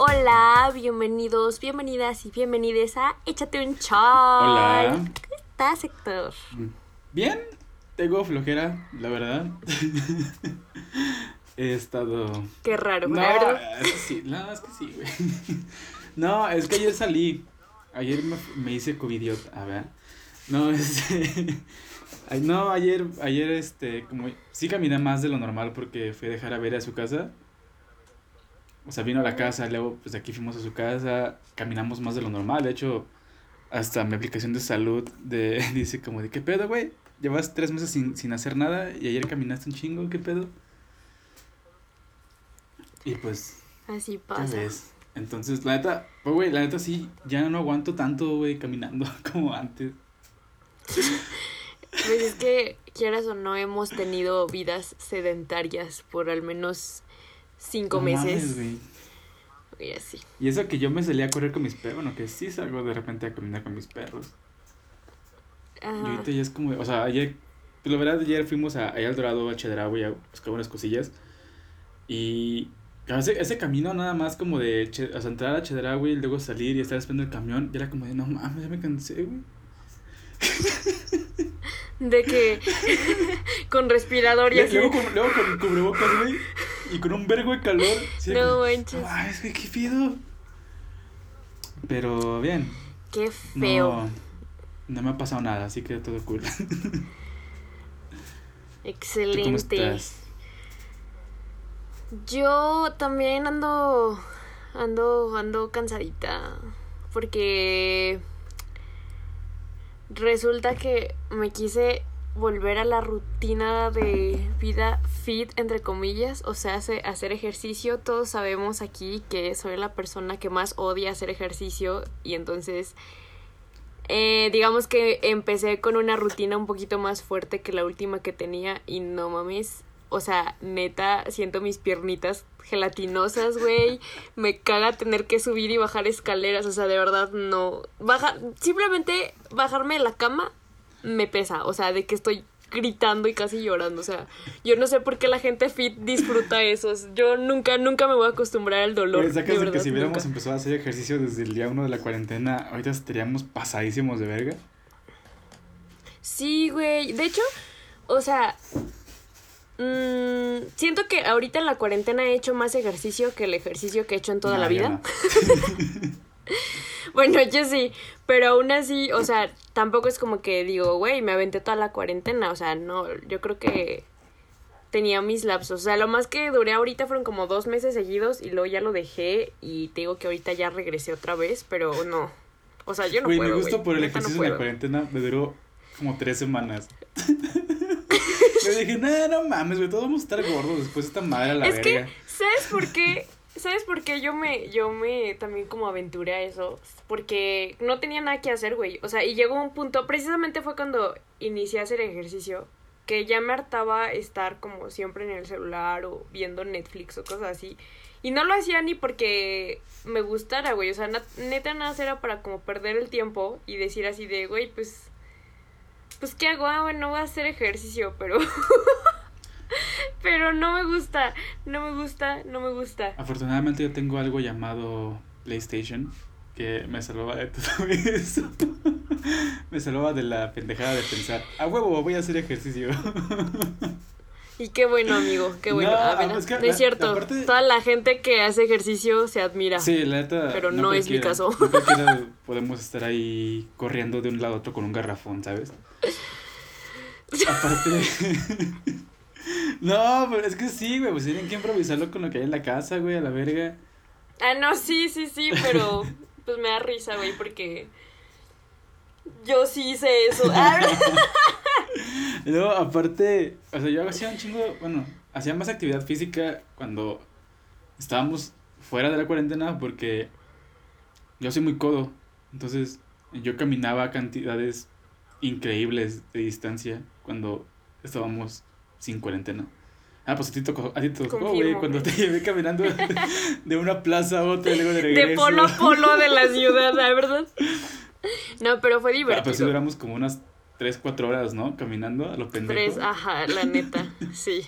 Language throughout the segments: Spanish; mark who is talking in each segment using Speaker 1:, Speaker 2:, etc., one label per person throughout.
Speaker 1: Hola, bienvenidos, bienvenidas y bienvenides a Échate un chal.
Speaker 2: Hola.
Speaker 1: ¿Cómo estás, Héctor?
Speaker 2: Bien, tengo flojera, la verdad. He estado.
Speaker 1: Qué raro,
Speaker 2: No,
Speaker 1: verdad.
Speaker 2: es que sí, no, es que sí, güey. No, es que ayer salí. Ayer me, me hice covidiota, a ver. No, este. ay, No, ayer, ayer, este, como. Sí caminé más de lo normal porque fui a dejar a ver a su casa. O sea, vino a la casa, luego, pues de aquí fuimos a su casa. Caminamos más de lo normal. De hecho, hasta mi aplicación de salud de, dice como de, ¿qué pedo, güey? Llevas tres meses sin, sin hacer nada y ayer caminaste un chingo, ¿qué pedo? Y pues,
Speaker 1: Así
Speaker 2: ¿qué
Speaker 1: pasa.
Speaker 2: ves? Entonces, la neta, pues, güey, la neta sí, ya no aguanto tanto, güey, caminando como antes.
Speaker 1: Pues es que, quieras o no, hemos tenido vidas sedentarias por al menos cinco
Speaker 2: No mames,
Speaker 1: meses.
Speaker 2: güey.
Speaker 1: Y así.
Speaker 2: Y eso que yo me salía a correr con mis perros, bueno, que sí salgo de repente a caminar con mis perros. Y
Speaker 1: Ajá.
Speaker 2: ahorita ya es como, o sea, ayer, pues la verdad, ayer fuimos a, allá al Dorado, a Chedraui, a buscar unas cosillas. Y ese, ese camino nada más como de Che- o sea, entrar a Chedraui, luego salir y estar esperando el camión, ya era como de, no mames, ya me cansé, güey.
Speaker 1: De que con respirador y
Speaker 2: Y
Speaker 1: así.
Speaker 2: luego con, luego con cubrebocas, güey, y con un vergo de calor. sí,
Speaker 1: No
Speaker 2: como,
Speaker 1: manches.
Speaker 2: "No mames, güey, qué pido. Pero bien,
Speaker 1: Qué feo.
Speaker 2: no, no me ha pasado nada, así que todo cool. ¿Tú
Speaker 1: Excelente.
Speaker 2: cómo estás?
Speaker 1: Yo también ando ando ando cansadita porque resulta que me quise volver a la rutina de vida fit entre comillas, o sea, hace- hacer ejercicio. Todos sabemos aquí que soy la persona que más odia hacer ejercicio y entonces eh, digamos que empecé con una rutina un poquito más fuerte que la última que tenía y no mames. O sea, neta, siento mis piernitas gelatinosas, güey. Me caga tener que subir y bajar escaleras. O sea, de verdad, no. Baja, simplemente bajarme de la cama me pesa. O sea, de que estoy gritando y casi llorando. O sea, yo no sé por qué la gente fit disfruta eso. Yo nunca, nunca me voy a acostumbrar al dolor.
Speaker 2: Güey, sacas
Speaker 1: de
Speaker 2: que si hubiéramos
Speaker 1: nunca.
Speaker 2: empezado a hacer ejercicio desde el día uno de la cuarentena, ahorita estaríamos pasadísimos de verga.
Speaker 1: Sí, güey. De hecho, o sea, mm, siento que ahorita en la cuarentena he hecho más ejercicio que el ejercicio que he hecho en toda
Speaker 2: No,
Speaker 1: la vida.
Speaker 2: no.
Speaker 1: Bueno, yo sí, pero aún así, o sea, tampoco es como que digo, güey, me aventé toda la cuarentena, o sea, no, yo creo que tenía mis lapsos, o sea, lo más que duré ahorita fueron como dos meses seguidos y luego ya lo dejé y te digo que ahorita ya regresé otra vez, pero no, o sea, yo no
Speaker 2: Güey,
Speaker 1: puedo,
Speaker 2: mi gusto
Speaker 1: güey,
Speaker 2: por el
Speaker 1: neta, no
Speaker 2: ejercicio en la cuarentena me duró como tres semanas. Yo dije, no, no mames, güey, todos vamos a estar gordos después de esta madre a la
Speaker 1: Es
Speaker 2: verga.
Speaker 1: que, ¿sabes por qué? ¿Sabes por qué yo me, yo me también como aventuré a eso? Porque no tenía nada que hacer, güey. O sea, y llegó un punto, precisamente fue cuando inicié a hacer ejercicio, que ya me hartaba estar como siempre en el celular o viendo Netflix o cosas así. Y no lo hacía ni porque me gustara, güey. O sea, neta nada era para como perder el tiempo y decir así de, güey, pues... Pues, ¿qué hago? Ah, bueno, voy a hacer ejercicio, pero... pero no me gusta, no me gusta, no me gusta.
Speaker 2: Afortunadamente yo tengo algo llamado PlayStation que me salvaba de todo eso. me salvaba de la pendejada de pensar, a huevo, voy a hacer ejercicio.
Speaker 1: Y qué bueno, amigo, qué bueno.
Speaker 2: No,
Speaker 1: A ver,
Speaker 2: es que
Speaker 1: no
Speaker 2: la-
Speaker 1: es cierto, toda la gente que hace ejercicio se admira.
Speaker 2: Sí, la neta.
Speaker 1: Pero no es mi caso.
Speaker 2: No podemos estar ahí corriendo de un lado a otro con un garrafón, ¿sabes? Aparte. No, pero es que sí, güey, pues tienen que improvisarlo con lo que hay en la casa, güey, a la verga.
Speaker 1: Ah, no, sí, sí, sí, pero pues me da risa, güey, porque yo sí hice eso. Ah,
Speaker 2: Y luego, aparte, o sea, yo hacía un chingo, bueno, hacía más actividad física cuando estábamos fuera de la cuarentena porque yo soy muy codo. Entonces, yo caminaba cantidades increíbles de distancia cuando estábamos sin cuarentena. Ah, pues a ti, tocó, a ti te tocó, güey, cuando te llevé caminando de una plaza a otra y luego de regreso.
Speaker 1: de polo a polo de la ciudad, la verdad. No, pero fue
Speaker 2: Ah, pues sí
Speaker 1: divertido.
Speaker 2: duramos como unas 3, 4 horas, ¿no? Caminando a lo pendejo.
Speaker 1: Tres, ajá, la neta, sí.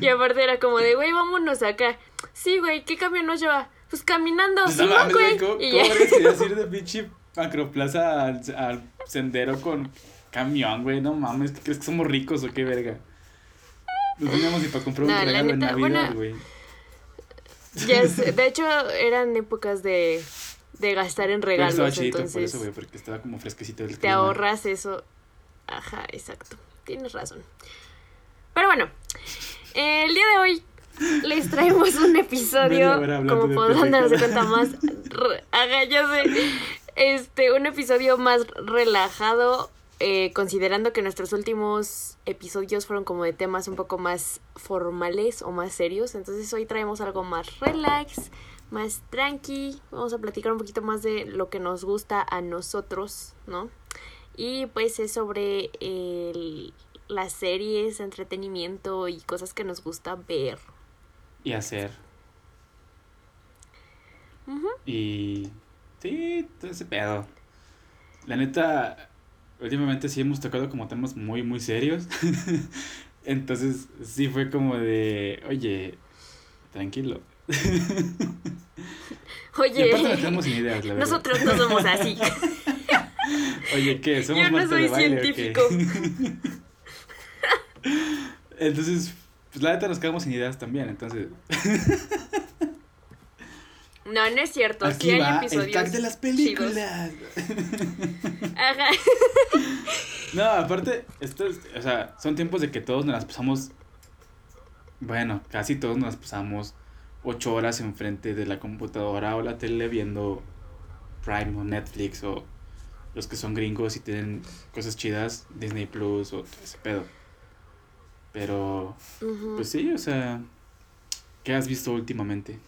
Speaker 1: Y aparte era como de, güey, vámonos acá. Sí, güey, ¿qué camión nos lleva? Pues caminando,
Speaker 2: Pues
Speaker 1: sí, güey.
Speaker 2: ¿Cómo,
Speaker 1: Y
Speaker 2: cómo
Speaker 1: ya.
Speaker 2: eres que ibas a ir de pinche macroplaza al, al sendero con camión, güey? No mames, ¿qué crees que somos ricos o qué verga? No teníamos ni para comprar un
Speaker 1: No,
Speaker 2: regalo en
Speaker 1: neta,
Speaker 2: Navidad,
Speaker 1: bueno,
Speaker 2: güey.
Speaker 1: Ya sé, De hecho, eran épocas de, de gastar en
Speaker 2: Pero
Speaker 1: regalos,
Speaker 2: estaba chidito por eso, güey, porque estaba como fresquecito el
Speaker 1: te
Speaker 2: clima.
Speaker 1: ahorras eso. Ajá, exacto. Tienes razón. Pero bueno, eh, el día de hoy les traemos un episodio, como podrán darse cuenta más, ajá, ya sé, este, un episodio más relajado, eh, considerando que nuestros últimos episodios fueron como de temas un poco más formales o más serios, entonces hoy traemos algo más relax, más tranqui, vamos a platicar un poquito más de lo que nos gusta a nosotros, ¿no? Y pues es sobre el- las series, entretenimiento y cosas que nos gusta ver.
Speaker 2: Y hacer. Y. Sí, todo ese pedo. La neta, últimamente sí hemos tocado como temas muy, muy serios. Entonces, sí fue como de. Oye, tranquilo.
Speaker 1: Oye,
Speaker 2: sin ideas, la
Speaker 1: nosotros no somos así.
Speaker 2: Oye, ¿qué? ¿Somos
Speaker 1: Yo no soy
Speaker 2: de baile
Speaker 1: científico.
Speaker 2: Entonces, pues la neta nos quedamos sin ideas también, entonces.
Speaker 1: No, no es cierto. sí hay
Speaker 2: va
Speaker 1: episodios.
Speaker 2: el tag de las
Speaker 1: chidos.
Speaker 2: películas.
Speaker 1: Ajá.
Speaker 2: No, aparte, esto es, o sea, son tiempos de que todos nos las pasamos, bueno, casi todos nos las pasamos ocho horas enfrente de la computadora o la tele viendo Prime o Netflix o los que son gringos y tienen cosas chidas, Disney Plus o todo ese pedo. Pero, pues sí, o sea, ¿qué has visto últimamente?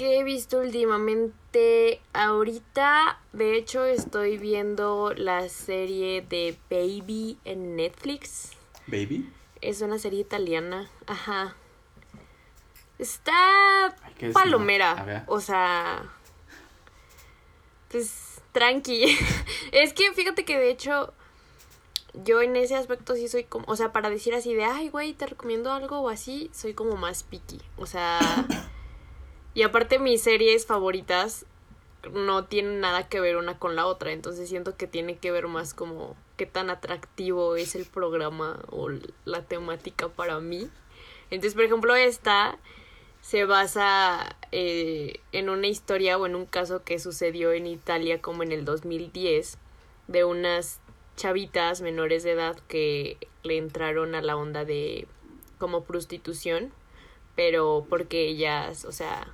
Speaker 1: ¿Qué he visto últimamente? Ahorita, de hecho, estoy viendo la serie de Baby en Netflix.
Speaker 2: ¿Baby?
Speaker 1: Es una serie italiana. Ajá. Está palomera. O sea. Pues tranqui. es que fíjate que de hecho. Yo en ese aspecto sí soy como. O sea, para decir así de. Ay, güey, te recomiendo algo o así. Soy como más picky. O sea. y aparte, mis series favoritas. No tienen nada que ver una con la otra. Entonces siento que tiene que ver más como. Qué tan atractivo es el programa o la temática para mí. Entonces, por ejemplo, esta se basa eh, en una historia o en un caso que sucedió en Italia como en el 2010 de unas chavitas menores de edad que le entraron a la onda de como prostitución, pero porque ellas, o sea,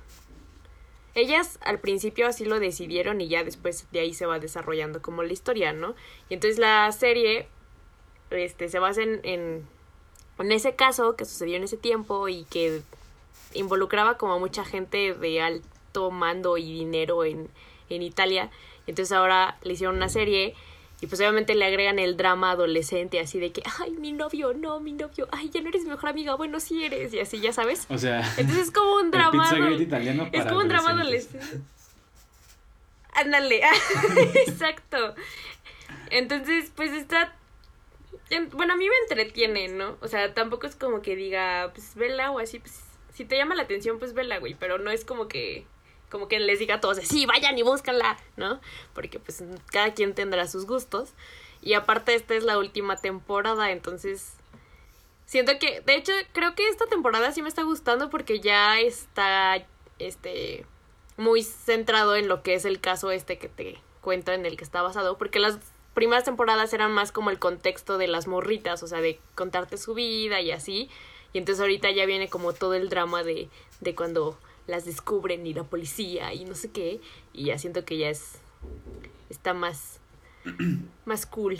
Speaker 1: ellas al principio así lo decidieron y ya después de ahí se va desarrollando como la historia, ¿no? Y entonces la serie este se basa en, en ese caso que sucedió en ese tiempo y que involucraba como a mucha gente de alto mando y dinero en, en Italia. Entonces ahora le hicieron una serie y pues obviamente le agregan el drama adolescente así de que, ay, mi novio, no, mi novio, ay, ya no eres mi mejor amiga, bueno, sí eres, y así, ya sabes.
Speaker 2: O sea,
Speaker 1: Entonces es como un drama...
Speaker 2: Italiano
Speaker 1: es
Speaker 2: para
Speaker 1: como un drama adolescente. Ándale, exacto. Entonces, pues está... en- Bueno, a mí me entretiene, ¿no? O sea, tampoco es como que diga, pues vela o así, pues si te llama la atención, pues vela, güey, pero no es como que como que les diga a todos, sí, vayan y búscanla, ¿no? Porque pues cada quien tendrá sus gustos. Y aparte esta es la última temporada, entonces siento que, de hecho, creo que esta temporada sí me está gustando porque ya está, este, muy centrado en lo que es el caso este que te cuento en el que está basado, porque las primeras temporadas eran más como el contexto de las morritas, o sea, de contarte su vida y así, y entonces ahorita ya viene como todo el drama de, de cuando las descubren y la policía y no sé qué, y ya siento que ya es, está más, más cool.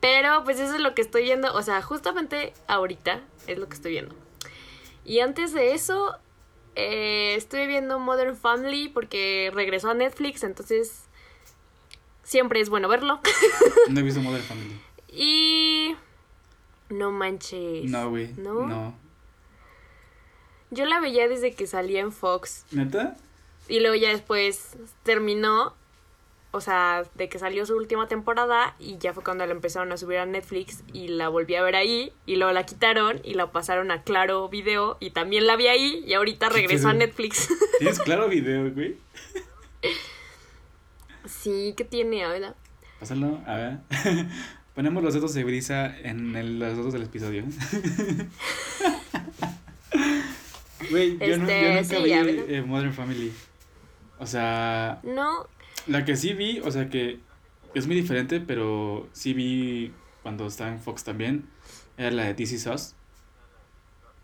Speaker 1: Pero pues eso es lo que estoy viendo, o sea, justamente ahorita es lo que estoy viendo. Y antes de eso, eh, estuve viendo Modern Family porque regresó a Netflix, entonces siempre es bueno verlo.
Speaker 2: No he visto Modern Family.
Speaker 1: y... No manches.
Speaker 2: No, güey.
Speaker 1: ¿No?
Speaker 2: No.
Speaker 1: Yo la veía desde que salía en Fox.
Speaker 2: ¿Neta?
Speaker 1: Y luego ya después terminó. o sea, de que salió su última temporada y ya fue cuando la empezaron a subir a Netflix y la volví a ver ahí y luego la quitaron y la pasaron a Claro Video y también la vi ahí y ahorita regresó a Netflix.
Speaker 2: ¿Tienes Claro Video, güey?
Speaker 1: Sí, ¿qué tiene? A
Speaker 2: Pásalo, a ver. Ponemos los datos de brisa en el, los datos del episodio. Güey, yo, no, yo este, nunca vi eh, Modern Family. O sea.
Speaker 1: No.
Speaker 2: La que sí vi, o sea que es muy diferente, pero sí vi cuando estaba en Fox también. Era la de DC Sauce.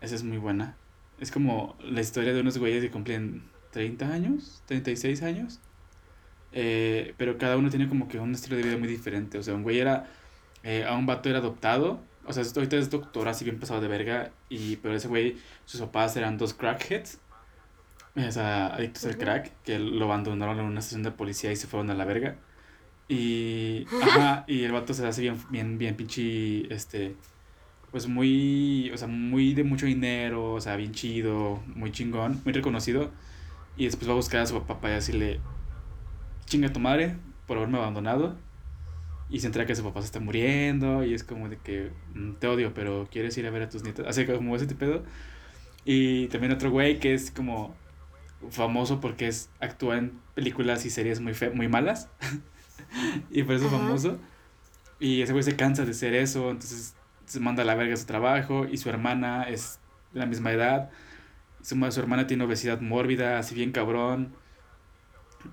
Speaker 2: Esa es muy buena. Es como la historia de unos güeyes que cumplen 30 años, 36 años. Eh, pero cada uno tiene como que un estilo de vida muy diferente. O sea, un güey era. Eh, a un vato era adoptado. O sea, ahorita es doctor, así bien pasado de verga. Y, pero ese güey, sus papás eran dos crackheads o sea, adictos al crack, que lo abandonaron en una estación de policía y se fueron a la verga. Y, ajá, y el vato se hace bien, bien, bien pinche, este, pues muy, o sea, muy de mucho dinero, o sea, bien chido, muy chingón, muy reconocido. Y después va a buscar a su papá y decirle, chinga tu madre por haberme abandonado. Y se entera que su papá se está muriendo y es como de que mm, te odio, pero quieres ir a ver a tus nietos. Así como ese pedo. Y también otro güey que es como famoso porque es actúa en películas y series muy fe muy malas y por eso es famoso y ese güey se cansa de ser eso entonces se manda a la verga su trabajo y su hermana es de la misma edad su, su hermana tiene obesidad mórbida así bien cabrón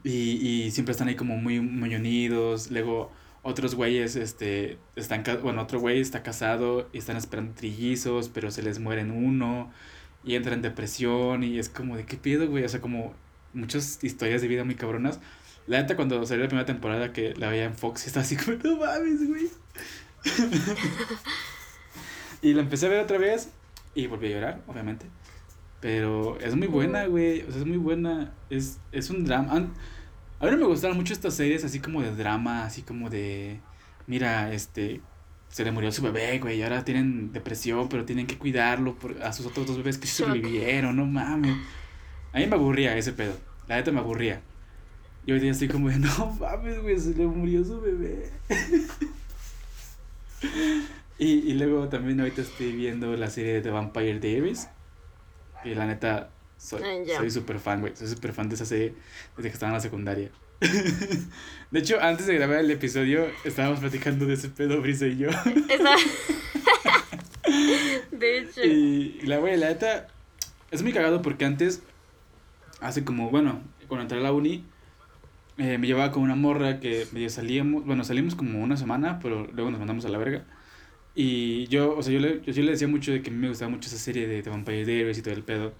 Speaker 2: y, y siempre están ahí como muy, muy unidos luego otros güeyes este están bueno otro güey está casado y están esperando trillizos pero se les mueren uno y entra en depresión y es como de qué pido, güey, o sea, como muchas historias de vida muy cabronas. La neta cuando salió la primera temporada que la veía en Fox estaba así como, no mames, güey. y la empecé a ver otra vez y volví a llorar, obviamente. Pero es muy buena, güey, o sea, es muy buena, es, es un drama. A mí no me gustaron mucho estas series así como de drama, así como de, mira, este, se le murió su bebé, güey, y ahora tienen depresión, pero tienen que cuidarlo por, a sus otros dos bebés que sobrevivieron, no mames. A mí me aburría ese pedo, la neta me aburría. Y hoy día estoy como de, no mames, güey, se le murió su bebé. y, y luego también ahorita estoy viendo la serie de The Vampire Diaries. Y la neta, soy ah, súper fan, güey. Soy súper fan de esa serie desde que estaba en la secundaria. De hecho, antes de grabar el episodio, estábamos platicando de ese pedo, Brisa y yo. de hecho. Y la güey, la neta, es muy cagado porque antes, hace como, bueno, cuando entré a la uni, eh, me llevaba con una morra que medio salíamos, bueno, salimos como una semana, pero luego nos mandamos a la verga. Y yo, o sea, yo le, yo, le decía mucho de que a mí me gustaba mucho esa serie de The Vampire Diaries y todo el pedo.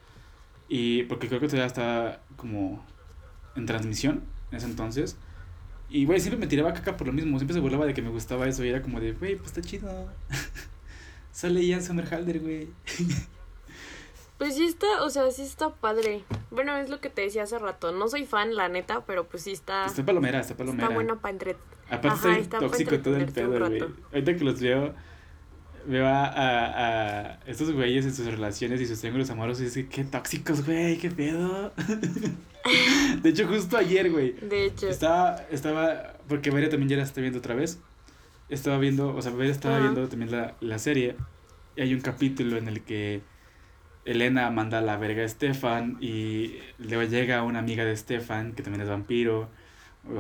Speaker 2: Y porque creo que todavía estaba como en transmisión en ese entonces. Y, güey, siempre me tiraba caca por lo mismo. Siempre se burlaba de que me gustaba eso. Y era como de, güey, pues está chido. Sale Ian Somerhalder, güey.
Speaker 1: Pues sí está, o sea, sí está padre. Bueno, es lo que te decía hace rato. No soy fan, la neta, pero pues sí está.
Speaker 2: Está palomera, está palomera.
Speaker 1: Está bueno para entre.
Speaker 2: Aparte está tóxico todo el pedo, güey. Ahorita que los veo, veo a, a, estos güeyes en sus relaciones y sus triángulos amorosos y que qué tóxicos, güey, qué pedo. de hecho, justo ayer, güey.
Speaker 1: De hecho.
Speaker 2: Estaba, estaba, porque María también ya la está viendo otra vez. Estaba viendo, o sea, María estaba viendo también la, la serie. Y hay un capítulo en el que Elena manda a la verga a Estefan y luego llega una amiga de Estefan, que también es vampiro,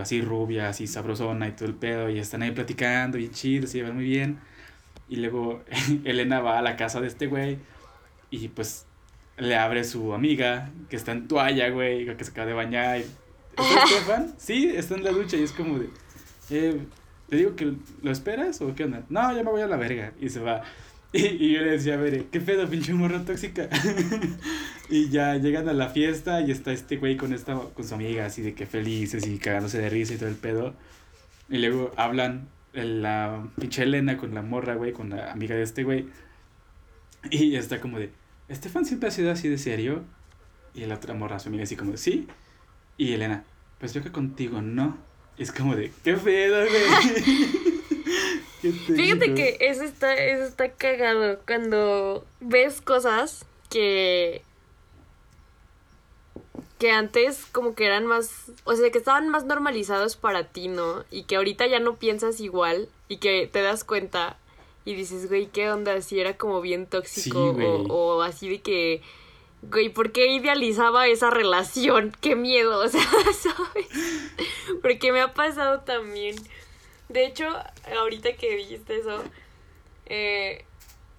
Speaker 2: así rubia, así sabrosona y todo el pedo, y están ahí platicando, y chido, se llevan muy bien. Y luego Elena va a la casa de este güey y pues le abre su amiga que está en toalla, güey, que se acaba de bañar. ¿Está Estefan? Sí, está en la ducha y es como de, eh, ¿te digo que lo esperas o qué onda? No, ya me voy a la verga. Y se va. Y, yo le decía, a ver, ¿qué pedo, pinche morra tóxica? y ya llegan a la fiesta y está este güey con, esta, con su amiga, así de que felices y cagándose de risa y todo el pedo. Y luego hablan la pinche Elena con la morra, güey, con la amiga de este güey. Y está como de, Estefan siempre ha sido así de serio. Y la otra morra, su amiga, así como de, sí. Y Elena, pues yo que contigo no. es como de, qué pedo, güey.
Speaker 1: Fíjate que eso está, eso está cagado cuando ves cosas que que antes como que eran más, o sea, que estaban más normalizados para ti, ¿no? Y que ahorita ya no piensas igual y que te das cuenta y dices, güey, ¿qué onda? Si era como bien tóxico
Speaker 2: Sí,
Speaker 1: o, o así de que, güey, ¿por qué idealizaba esa relación? Qué miedo, o sea, ¿sabes? Porque me ha pasado también. De hecho, ahorita que dijiste eso, eh,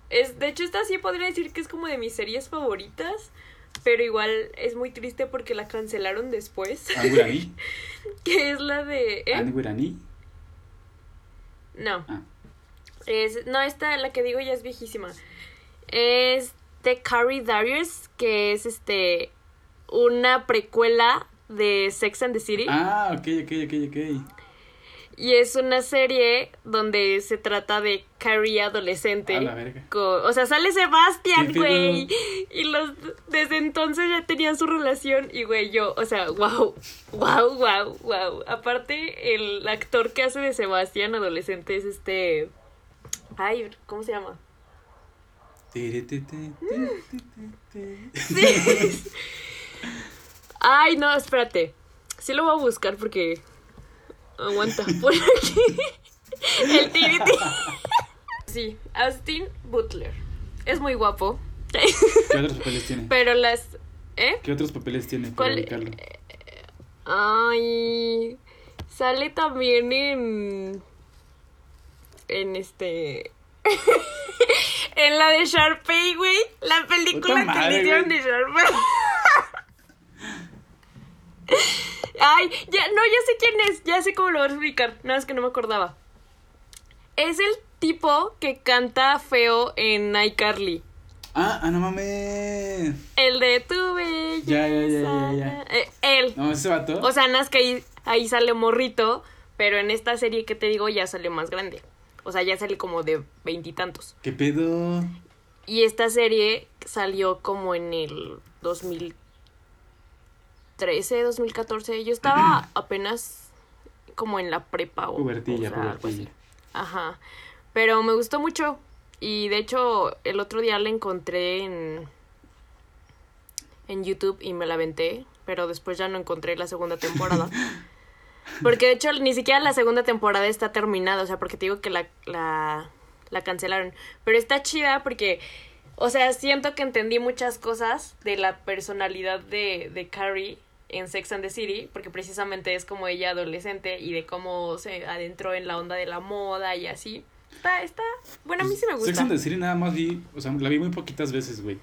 Speaker 1: es, de hecho, esta sí podría decir que es como de mis series favoritas. Pero igual es muy triste porque la cancelaron después.
Speaker 2: ¿Angurani?
Speaker 1: que es la de. ¿eh?
Speaker 2: ¿Angurani?
Speaker 1: No.
Speaker 2: Ah.
Speaker 1: Es, no, esta, la que digo ya es viejísima. Es de Carrie Darius, que es este. Una precuela de Sex and the City.
Speaker 2: Ah, ok, ok, ok, ok.
Speaker 1: Y es una serie donde se trata de Carrie adolescente.
Speaker 2: A la verga.
Speaker 1: con- o sea, sale Sebastián, güey. Y los desde entonces ya tenían su relación. Y güey, yo, o sea, wow, wow, wow, wow. Aparte, el actor que hace de Sebastián adolescente es este. Ay, ¿cómo se llama? Sí. Ay, no, espérate. Sí lo voy a buscar porque. Aguanta. Por aquí. El tiriti. Sí, Austin Butler. Es muy guapo.
Speaker 2: ¿Qué otros papeles tiene?
Speaker 1: Pero las. ¿Eh?
Speaker 2: ¿Qué otros papeles tiene
Speaker 1: ¿Cuál? Ay. Sale también en. En este. en la de Sharpay, güey. La película que le
Speaker 2: güey.
Speaker 1: de Sharpay. Ay, ya, no, ya sé quién es. Ya sé cómo lo vas a ubicar. Nada más que no me acordaba. Es el tipo que canta feo en iCarly.
Speaker 2: Ah, ah, no mames.
Speaker 1: El de tu belleza.
Speaker 2: Ya, ya, ya, ya, ya.
Speaker 1: Eh, él.
Speaker 2: No, ese vato.
Speaker 1: O sea, nada más que ahí, ahí sale morrito, pero en esta serie que te digo ya sale más grande. O sea, ya sale como de veintitantos.
Speaker 2: ¿Qué pedo?
Speaker 1: Y esta serie salió como en el 2013, 2014. Yo estaba apenas como en la prepa o,
Speaker 2: Pubertilla,
Speaker 1: o sea,
Speaker 2: pubertilla.
Speaker 1: Ajá. Pero me gustó mucho. Y de hecho, el otro día la encontré en, en YouTube y me la aventé. Pero después ya no encontré la segunda temporada. Porque de hecho ni siquiera la segunda temporada está terminada. O sea, porque te digo que la, la, la cancelaron. Pero está chida porque, o sea, siento que entendí muchas cosas de la personalidad de, de Carrie en Sex and the City. Porque precisamente es como ella adolescente y de cómo se adentró en la onda de la moda y así. Está, está, bueno, a mí sí me
Speaker 2: Sex
Speaker 1: gusta.
Speaker 2: and the City nada más vi, o sea, la vi muy poquitas veces, güey.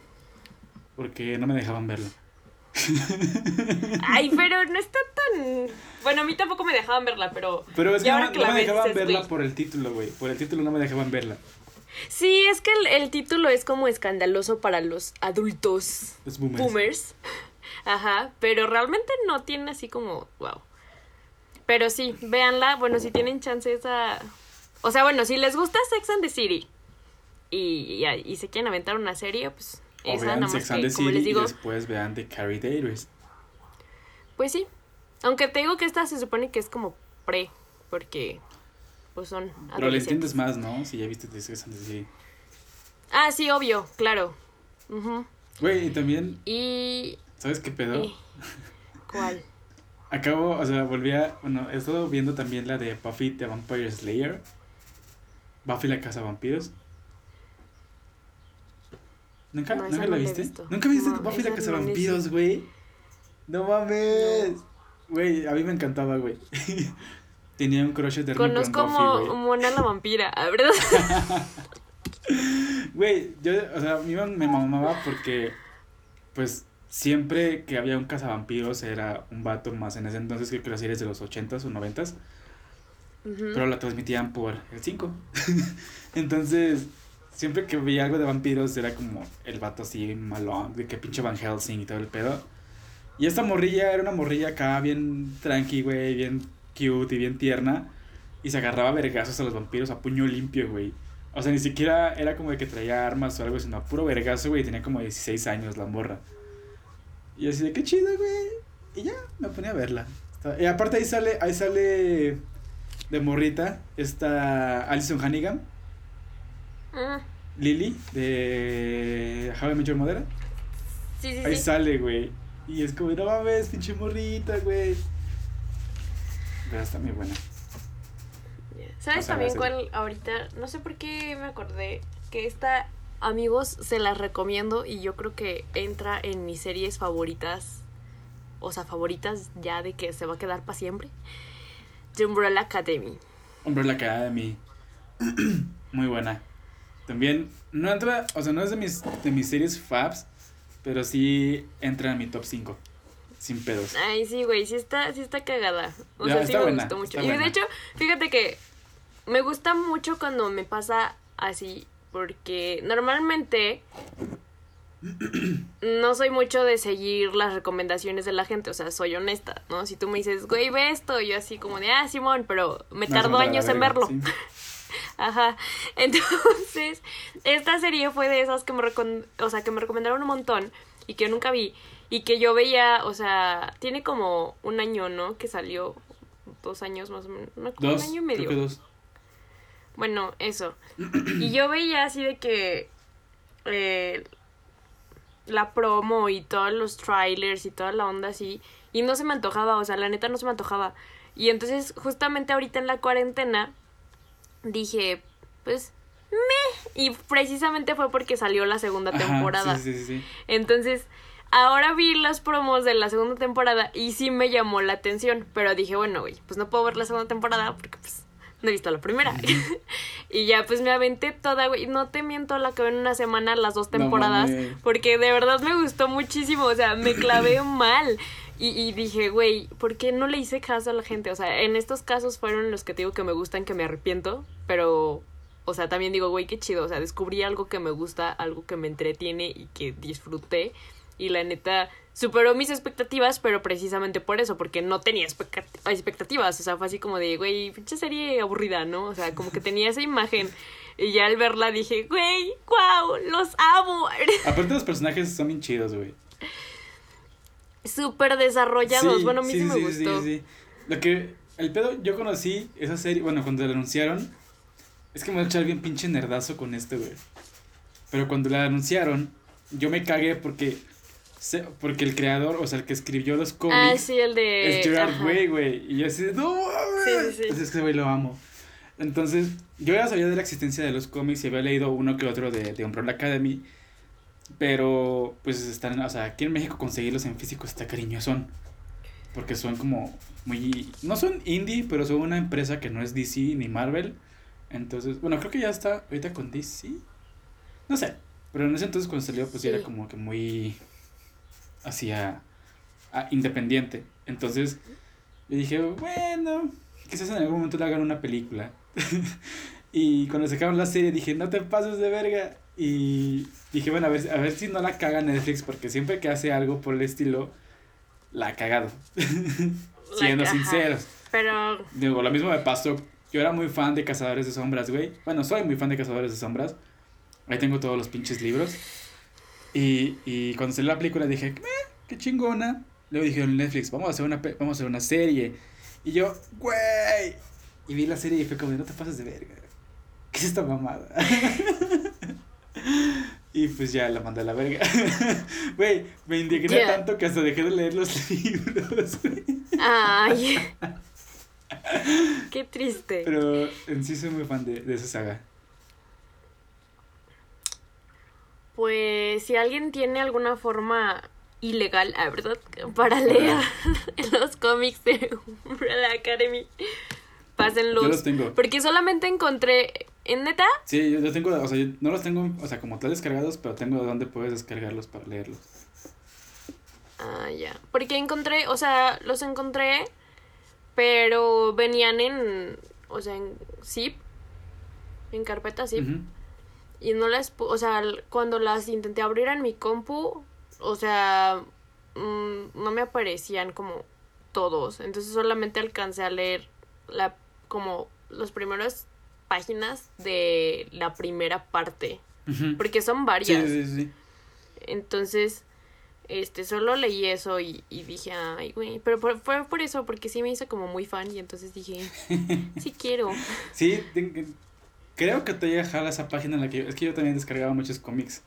Speaker 2: Porque no me dejaban verla.
Speaker 1: Ay, pero no está tan... Bueno, a mí tampoco me dejaban verla, pero...
Speaker 2: Pero es que no,
Speaker 1: ahora
Speaker 2: me-
Speaker 1: que
Speaker 2: no me
Speaker 1: ves,
Speaker 2: dejaban
Speaker 1: dices,
Speaker 2: verla
Speaker 1: güey.
Speaker 2: por el título, güey. Por el título no me dejaban verla.
Speaker 1: Sí, es que el, el título es como escandaloso para los adultos
Speaker 2: Es boomers.
Speaker 1: boomers. Ajá, pero realmente no tiene así como, wow. Pero sí, véanla, bueno, si tienen chance esa... O sea, bueno, si les gusta Sex and the City y, y, y se quieren aventar una serie, pues
Speaker 2: O
Speaker 1: esa
Speaker 2: vean Sex and
Speaker 1: que,
Speaker 2: the
Speaker 1: les
Speaker 2: City y
Speaker 1: digo,
Speaker 2: después vean The Carrie Daters.
Speaker 1: pues sí. Aunque te digo que esta se supone que es como pre, porque pues son
Speaker 2: Pero le entiendes más, ¿no? Si ya viste Sex and the City.
Speaker 1: Ah, sí, obvio, claro.
Speaker 2: Güey, y también,
Speaker 1: Y...
Speaker 2: ¿sabes qué pedo?
Speaker 1: eh, ¿Cuál?
Speaker 2: Acabo, o sea, volví a. Bueno, he estado viendo también la de Buffy the Vampire Slayer. Buffy la Casa Vampiros. ¿Nunca,
Speaker 1: No,
Speaker 2: ¿nunca la viste? ¿Nunca viste
Speaker 1: No,
Speaker 2: Buffy la Casa
Speaker 1: no
Speaker 2: Vampiros, güey? No mames. Güey, a mí me encantaba, güey. Tenía un crush eterno
Speaker 1: Conozco
Speaker 2: con
Speaker 1: como
Speaker 2: Buffy.
Speaker 1: Mona la vampira, ¿verdad?
Speaker 2: Güey, yo, o sea, a mí me mamaba porque, pues, siempre que había un cazavampiros era un vato más en ese entonces, creo que las series de los 80s o 90s,
Speaker 1: Ujú.
Speaker 2: pero la transmitían por el 5. entonces, siempre que veía algo de vampiros era como el vato así malón, de que pinche Van Helsing y todo el pedo. Y esta morrilla era una morrilla acá bien tranqui, güey, bien cute y bien tierna. Y se agarraba vergazos a los vampiros a puño limpio, güey. O sea, ni siquiera era como de que traía armas o algo, sino a puro vergazo, güey. Tenía como 16 años la morra. Y así de qué chido, güey. Y ya, me ponía a verla. Está- Y aparte ahí sale, ahí sale de morrita, esta Alison Hannigan,
Speaker 1: Ah,
Speaker 2: Lily, de How I Met Your Mother.
Speaker 1: sí, sí,
Speaker 2: Ahí
Speaker 1: sí.
Speaker 2: sale, güey. Y es como, no mames, pinche morrita, güey. Pero está muy buena.
Speaker 1: ¿Sabes
Speaker 2: O sea,
Speaker 1: también cuál ahorita? No sé por qué me acordé que esta, amigos, se las recomiendo y yo creo que entra en mis series favoritas, o sea, favoritas ya de que se va a quedar para siempre. The Umbrella Academy.
Speaker 2: Umbrella Academy. Muy buena. También no entra, o sea, no es de mis, de mis series faps, pero sí entra en mi top 5. Sin pedos.
Speaker 1: Ay, sí, güey, sí está, sí está cagada. O
Speaker 2: Ya,
Speaker 1: sea, sí me
Speaker 2: buena,
Speaker 1: gustó mucho. Y de hecho, fíjate que me gusta mucho cuando me pasa así, porque normalmente no soy mucho de seguir las recomendaciones de la gente, o sea, soy honesta, ¿no? Si tú me dices, güey, ve esto, yo así como de, ah, Simón, pero me tardó años en verlo.
Speaker 2: sí.
Speaker 1: Ajá. Entonces, esta serie fue de esas que me, o sea, que me recomendaron un montón y que yo nunca vi. Y que yo veía, o sea, tiene como un año, ¿no? Que salió. Dos años más o menos. No, como
Speaker 2: Dos,
Speaker 1: un año y
Speaker 2: creo
Speaker 1: medio.
Speaker 2: que dos.
Speaker 1: Bueno, eso. Y yo veía así de que eh, la promo y todos los trailers y toda la onda así. Y no se me antojaba, o sea, la neta no se me antojaba. Y entonces, justamente ahorita en la cuarentena, dije, pues, me. Y precisamente fue porque salió la segunda temporada.
Speaker 2: Sí, sí, sí, sí.
Speaker 1: Entonces, ahora vi las promos de la segunda temporada y sí me llamó la atención. Pero dije, bueno, güey, pues no puedo ver la segunda temporada porque pues no he visto la primera. y ya pues me aventé toda, güey. No te miento la que veo en una semana las dos temporadas. porque de verdad me gustó muchísimo. O sea, me clavé mal. Y, y dije, güey, ¿por qué no le hice caso a la gente? O sea, en estos casos fueron los que te digo que me gustan, que me arrepiento. Pero, o sea, también digo, güey, qué chido. O sea, descubrí algo que me gusta, algo que me entretiene y que disfruté. Y la neta, superó mis expectativas, pero precisamente por eso, porque no tenía expectat- expectativas. O sea, fue así como de, güey, pinche serie aburrida, ¿no? O sea, como que tenía esa imagen. Y ya al verla dije, güey, wow, los amo.
Speaker 2: Aparte los personajes son bien chidos, güey.
Speaker 1: Súper desarrollados. bueno, a mí sí, me gustó.
Speaker 2: sí. Lo que, el pedo, yo conocí esa serie, bueno, cuando la anunciaron, es que me voy a echar bien pinche nerdazo con esto, güey. Pero cuando la anunciaron, yo me cagué porque, se- porque el creador, o sea, el que escribió los cómics,
Speaker 1: Ah, sí, el de.
Speaker 2: es Gerard. Way, güey. Y yo así, no mames.
Speaker 1: Sí, sí.
Speaker 2: Entonces, es que ese güey lo amo. Entonces, yo ya sabía de la existencia de los cómics y había leído uno que otro de, de Umbrella Academy. Pero, pues están, o sea, aquí en México conseguirlos en físico está cariñosón. Porque son como muy. No son indie, pero son una empresa que no es DC ni Marvel. Entonces, bueno, creo que ya está ahorita con DC. No sé. Pero en ese entonces cuando salió, pues. Sí. era como que muy. Hacia. a- independiente. Entonces, yo dije, bueno, quizás en algún momento le hagan una película. y cuando sacaron la serie dije, no te pases de verga. Y dije, bueno, a ver, a ver si no la caga Netflix, porque siempre que hace algo por el estilo, la ha cagado. Siendo sinceros.
Speaker 1: Pero.
Speaker 2: Digo, lo mismo me pasó. Yo era muy fan de Cazadores de Sombras, güey. Bueno, soy muy fan de Cazadores de Sombras. Ahí tengo todos los pinches libros. Y, y cuando salió la película dije, "Meh, qué chingona. Luego dijeron Netflix, vamos a hacer una, vamos a hacer una serie. Y yo, güey. Y vi la serie y fue como, no te pases de verga. ¿Qué es esta mamada? y pues ya la mandé a la verga. Güey, me indigné tanto que hasta dejé de leer los libros.
Speaker 1: Ay. Qué triste.
Speaker 2: Pero en sí soy muy fan de, de esa saga.
Speaker 1: Pues si alguien tiene alguna forma ilegal, ah, ¿verdad? Para leer los cómics de Umbrella Academy, pásenlos.
Speaker 2: Yo los tengo.
Speaker 1: Porque solamente encontré, ¿en neta?
Speaker 2: Sí, yo, yo tengo, o sea, yo no los tengo, o sea, como tal descargados, pero tengo de dónde puedes descargarlos para leerlos.
Speaker 1: Ah, ya. Porque encontré, o sea, los encontré, pero venían en, o sea, en zip, en carpeta zip.
Speaker 2: Ujú.
Speaker 1: Y no las, o sea, cuando las intenté abrir en mi compu, o sea, mm, no me aparecían como todos. Entonces solamente alcancé a leer la, como las primeras páginas de la primera parte. Porque son varias.
Speaker 2: sí, sí, sí.
Speaker 1: Entonces, este, solo leí eso y, y dije, ay, güey. Pero por- fue por eso, porque sí me hice como muy fan y entonces dije, sí quiero.
Speaker 2: Sí, creo que te llega a esa página en la que, es que yo también descargaba muchos cómics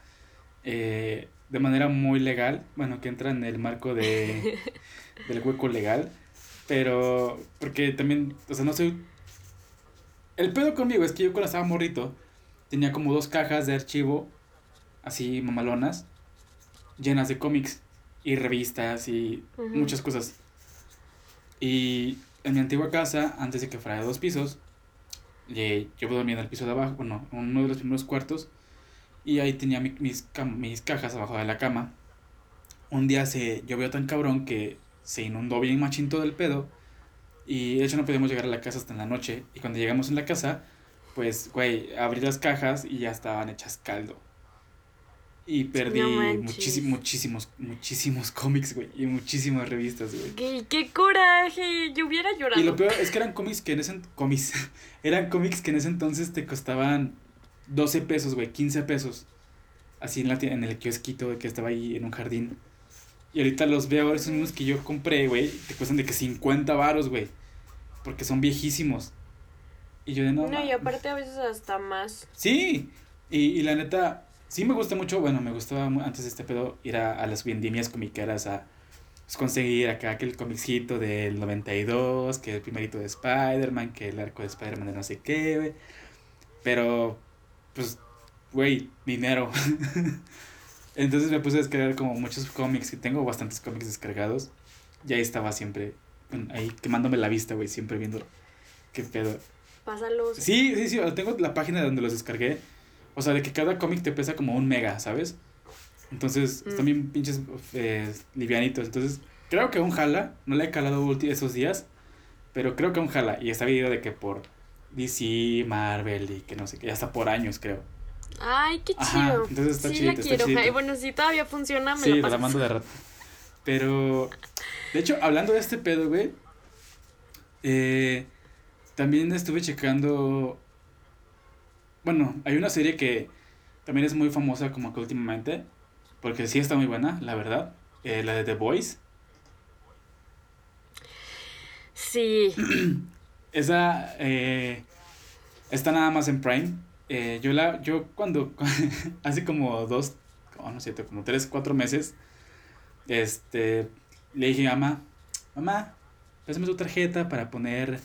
Speaker 2: eh, de manera muy legal, bueno, que entra en el marco de, del hueco legal, pero porque también, o sea, no soy... El pedo conmigo es que yo cuando estaba morrito tenía como dos cajas de archivo, así mamalonas, llenas de cómics y revistas y muchas cosas. Y en mi antigua casa, antes de que fuera de dos pisos, yo dormía en el piso de abajo, bueno, en uno de los primeros cuartos, y ahí tenía mis, mis cajas abajo de la cama. Un día se llovió tan cabrón que se inundó bien machín todo el pedo, y de hecho no podíamos llegar a la casa hasta en la noche, y cuando llegamos en la casa, pues, güey, abrí las cajas y ya estaban hechas caldo. Y perdí muchísimos, muchísimos, muchísimos cómics, güey. Y muchísimas revistas, güey.
Speaker 1: ¿Qué, ¡Qué coraje! Yo hubiera llorado.
Speaker 2: Y lo peor es que eran cómics que en ese... Cómics. eran cómics que en ese entonces te costaban 12 pesos, güey. 15 pesos. Así en, la, en el kiosquito que estaba ahí en un jardín. Y ahorita los veo, esos mismos que yo compré, güey. Te cuestan de que 50 varos, güey. Porque son viejísimos. Y yo de no.
Speaker 1: No, y aparte a veces hasta más.
Speaker 2: Sí. Y, y la neta Sí me gusta mucho, bueno, me gustaba antes de este pedo ir a, las vendimias comiqueras a pues, conseguir acá aquel comicito del 92, que el primerito de Spider-Man, que el arco de Spider-Man de no sé qué, güey. Pero, pues, güey, dinero. Entonces me puse a descargar como muchos cómics, y tengo bastantes cómics descargados. Y ahí estaba siempre, ahí quemándome la vista, güey, siempre viendo qué pedo.
Speaker 1: Pásalos.
Speaker 2: Sí, sí, sí, tengo la página donde los descargué o sea, de que cada cómic te pesa como un mega, ¿sabes? Entonces, mm. están bien pinches eh, livianitos. Entonces, creo que un jala. No le he calado esos días. Pero creo que un jala. Y está dividido de que por DC, Marvel y que no sé qué. Hasta por años, creo.
Speaker 1: Ay, qué chido. entonces está sí, la quiero. Bueno, si todavía funciona, me
Speaker 2: sí, la mando de rato. Pero, de hecho, hablando de este pedo, güey. Eh, también estuve checando bueno, hay una serie que también es muy famosa como que últimamente, porque sí está muy buena, la verdad, eh, la de The Voice.
Speaker 1: Sí.
Speaker 2: Esa eh, está nada más en Prime. Eh, yo la, yo cuando, hace como dos, oh, no sé, como tres, cuatro meses, este, le dije a mamá, mamá, pásame tu tarjeta para poner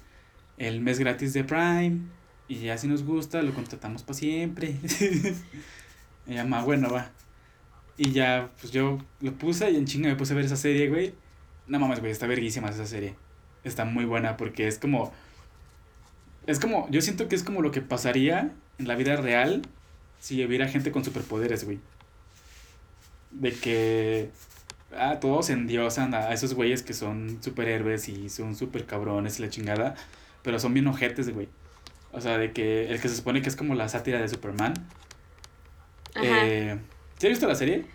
Speaker 2: el mes gratis de Prime y ya si nos gusta, lo contratamos para siempre. y llama, bueno, va. Y ya, pues yo lo puse y en chinga me puse a ver esa serie, güey. No mames, güey, está verguísima esa serie. Está muy buena porque es como. Es como. Yo siento que es como lo que pasaría en la vida real si hubiera gente con superpoderes, güey. De que. Ah, todos endiosan a esos güeyes que son superhéroes y son super cabrones y la chingada. Pero son bien ojetes, güey. O sea, de que el que se supone que es como la sátira de Superman. Eh, ¿Sí has visto la serie?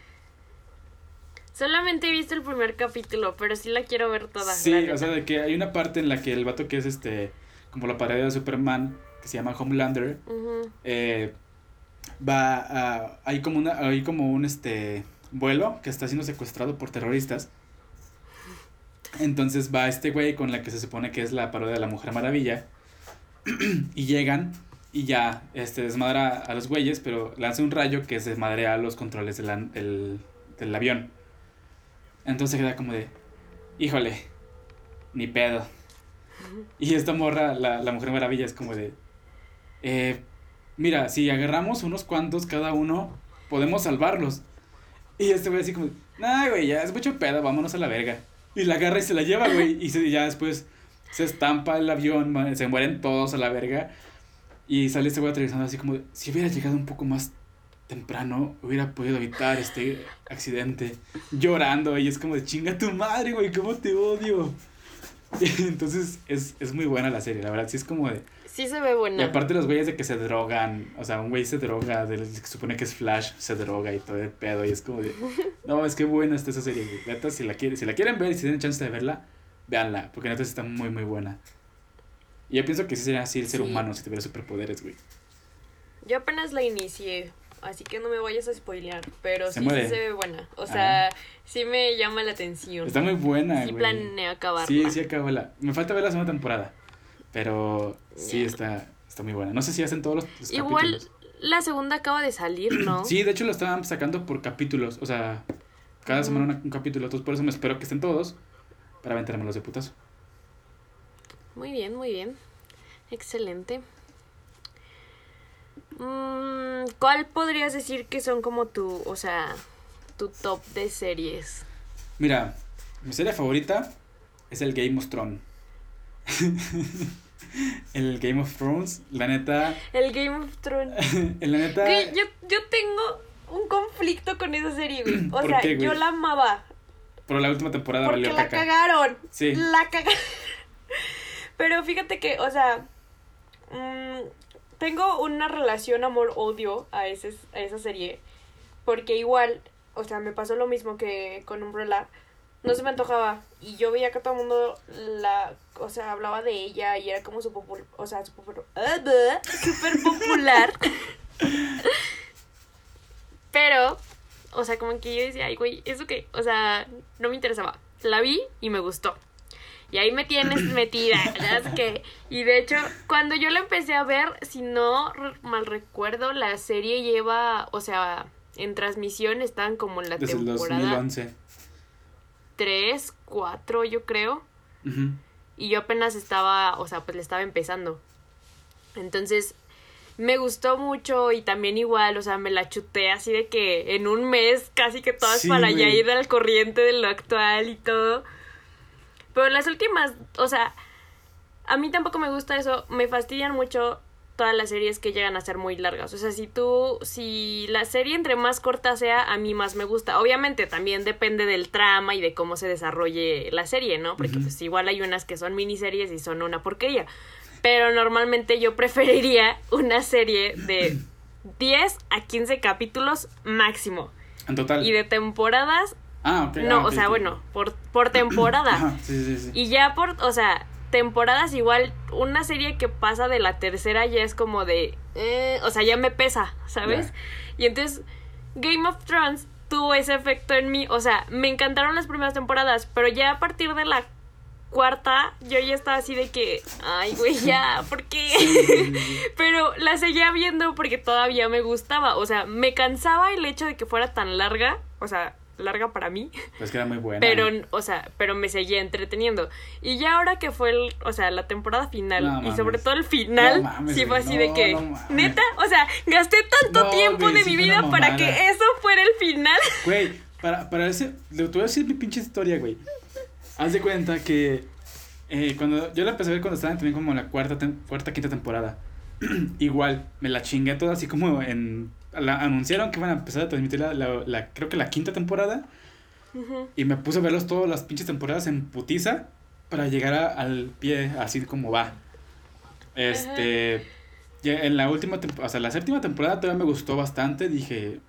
Speaker 1: Solamente he visto el primer capítulo, pero sí la quiero ver toda.
Speaker 2: Sí, o sea, de que hay una parte en la que el vato que es este, como la parodia de Superman, que se llama Homelander, eh, va a, hay como una, hay como un este vuelo que está siendo secuestrado por terroristas. Entonces va este güey con la que se supone que es la parodia de la Mujer Maravilla y llegan y ya este, desmadra a los güeyes, pero lanza un rayo que desmadrea los controles del, del avión. Entonces queda como de, híjole, ni pedo. Y esta morra, la, la Mujer Maravilla, es como de, eh, mira, si agarramos unos cuantos cada uno, podemos salvarlos. Y este güey así como, nah, güey, ya es mucho pedo, vámonos a la verga. Y la agarra y se la lleva, güey. Y ya después se estampa el avión, se mueren todos a la verga. Y sale este güey atravesando así como, si hubiera llegado un poco más temprano, hubiera podido evitar este accidente. Llorando, y es como de chinga tu madre, güey, cómo te odio. Entonces es, es muy buena la serie, la verdad, sí es como de...
Speaker 1: Sí se ve buena.
Speaker 2: Y aparte los güeyes de que se drogan, o sea, un güey se droga, de que supone que es Flash, se droga y todo el pedo, y es como de... No, es que buena está esa serie, güey. si la, quieren, si la quieren ver y si tienen chance de verla, Veanla, porque neta está muy, muy buena. Y yo pienso que sí sería así el ser humano si tuviera superpoderes, güey.
Speaker 1: Yo apenas la inicié, así que no me vayas a spoilear, pero sí, se ve buena. O sea, sí me llama la atención.
Speaker 2: Está muy buena,
Speaker 1: Sí planeo acabarla.
Speaker 2: Sí, sí la Me falta ver la segunda temporada, pero sí está, está muy buena. No sé si hacen todos los,
Speaker 1: Igual la segunda acaba de salir, ¿no?
Speaker 2: Sí, de hecho lo estaban sacando por capítulos, o sea, cada semana un capítulo, entonces por eso me espero que estén todos para aventármelos de putazo.
Speaker 1: Muy bien, muy bien. Excelente. Mm, ¿Cuál podrías decir que son como tu, o sea, tu top de series?
Speaker 2: Mira, mi serie favorita es el Game of Thrones. el Game of Thrones, la neta,
Speaker 1: El Game of Thrones.
Speaker 2: la neta,
Speaker 1: yo, yo tengo un conflicto con esa serie, güey. O
Speaker 2: ¿Por
Speaker 1: sea,
Speaker 2: qué,
Speaker 1: yo la amaba.
Speaker 2: Por la última temporada
Speaker 1: Porque
Speaker 2: valió
Speaker 1: la
Speaker 2: caca.
Speaker 1: cagaron.
Speaker 2: Sí.
Speaker 1: La cagaron. Pero fíjate que, o sea, mm, tengo una relación amor-odio a, ese, a esa serie. Porque igual, o sea, me pasó lo mismo que con Umbrella. No se me antojaba. Y yo veía que todo el mundo la, o sea, hablaba de ella y era como su popul o sea, su popul- súper popular. Pero, o sea, como que yo decía, ay, güey, eso que, o sea, no me interesaba. La vi y me gustó. Y ahí me tienes metida, ¿sabes qué? Y de hecho, cuando yo la empecé a ver, si no mal recuerdo, la serie lleva, o sea, en transmisión están como en la
Speaker 2: Desde
Speaker 1: temporada
Speaker 2: 2011.
Speaker 1: 3, 4, yo creo. Y yo apenas estaba, o sea, pues le estaba empezando. Entonces, me gustó mucho y también igual, o sea, me la chuté así de que en un mes casi que todas
Speaker 2: Sí,
Speaker 1: para ya ir al corriente de lo actual y todo. Pero las últimas, o sea, a mí tampoco me gusta eso, me fastidian mucho todas las series que llegan a ser muy largas. O sea, si tú, si la serie entre más corta sea, a mí más me gusta. Obviamente también depende del trama y de cómo se desarrolle la serie, ¿no? Porque pues igual hay unas que son miniseries y son una porquería. Pero normalmente yo preferiría una serie de 10 a 15 capítulos máximo.
Speaker 2: En total.
Speaker 1: Y de temporadas,
Speaker 2: Ah, ok.
Speaker 1: no,
Speaker 2: ah,
Speaker 1: o sea, bueno, por, por temporada.
Speaker 2: Ajá, sí, sí, sí.
Speaker 1: Y ya por, o sea, temporadas igual, una serie que pasa de la tercera ya es como de, eh, o sea, ya me pesa, ¿sabes? Y entonces, Game of Thrones tuvo ese efecto en mí, o sea, me encantaron las primeras temporadas, pero ya a partir de la cuarta, yo ya estaba así de que, ay, güey, ya, ¿por qué? Pero la seguía viendo porque todavía me gustaba, o sea, me cansaba el hecho de que fuera tan larga, o sea, larga para mí.
Speaker 2: Pues que era muy buena.
Speaker 1: Pero, o sea, pero me seguía entreteniendo. Y ya ahora que fue el, o sea, la temporada final
Speaker 2: No
Speaker 1: y sobre todo el final,
Speaker 2: No mames,
Speaker 1: sí fue así de que, neta, o sea, gasté tanto tiempo
Speaker 2: güey,
Speaker 1: de
Speaker 2: sí
Speaker 1: mi vida para que eso fuera el final.
Speaker 2: Güey, para, para ese. Le voy a decir mi pinche historia, güey. Haz de cuenta que. eh, cuando yo la empecé a ver cuando estaba también como en la cuarta, cuarta quinta temporada. Igual, me la chingué toda así como en. La, anunciaron que iban a empezar a transmitir la, la, la- creo que la quinta temporada. Y me puse a verlos todas las pinches temporadas en putiza para llegar a- al pie así como va. Este. Ya en la última temporada, o sea, la séptima temporada todavía me gustó bastante. Dije,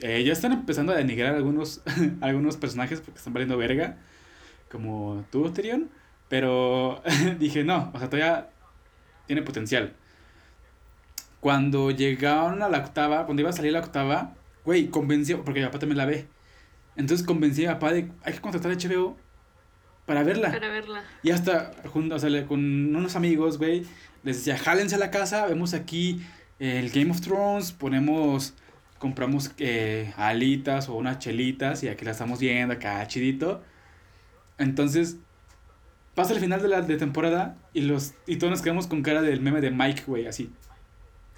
Speaker 2: eh, ya están empezando a denigrar algunos, algunos personajes porque están valiendo verga. Como tú, Tyrion. Pero dije, no, o sea, todavía tiene potencial. Cuando llegaron a la octava, cuando iba a salir la octava, güey, convenció, porque mi papá también la ve. Entonces convencí a mi papá de, hay que contratar a HBO para verla.
Speaker 1: Para verla.
Speaker 2: Y hasta junto, o sea, con unos amigos, güey, les decía, jálense a la casa, vemos aquí eh, el Game of Thrones, ponemos, compramos eh, alitas o unas chelitas y aquí la estamos viendo acá, chidito. Entonces, pasa el final de la de temporada y los y todos nos quedamos con cara del meme de Mike, güey, así.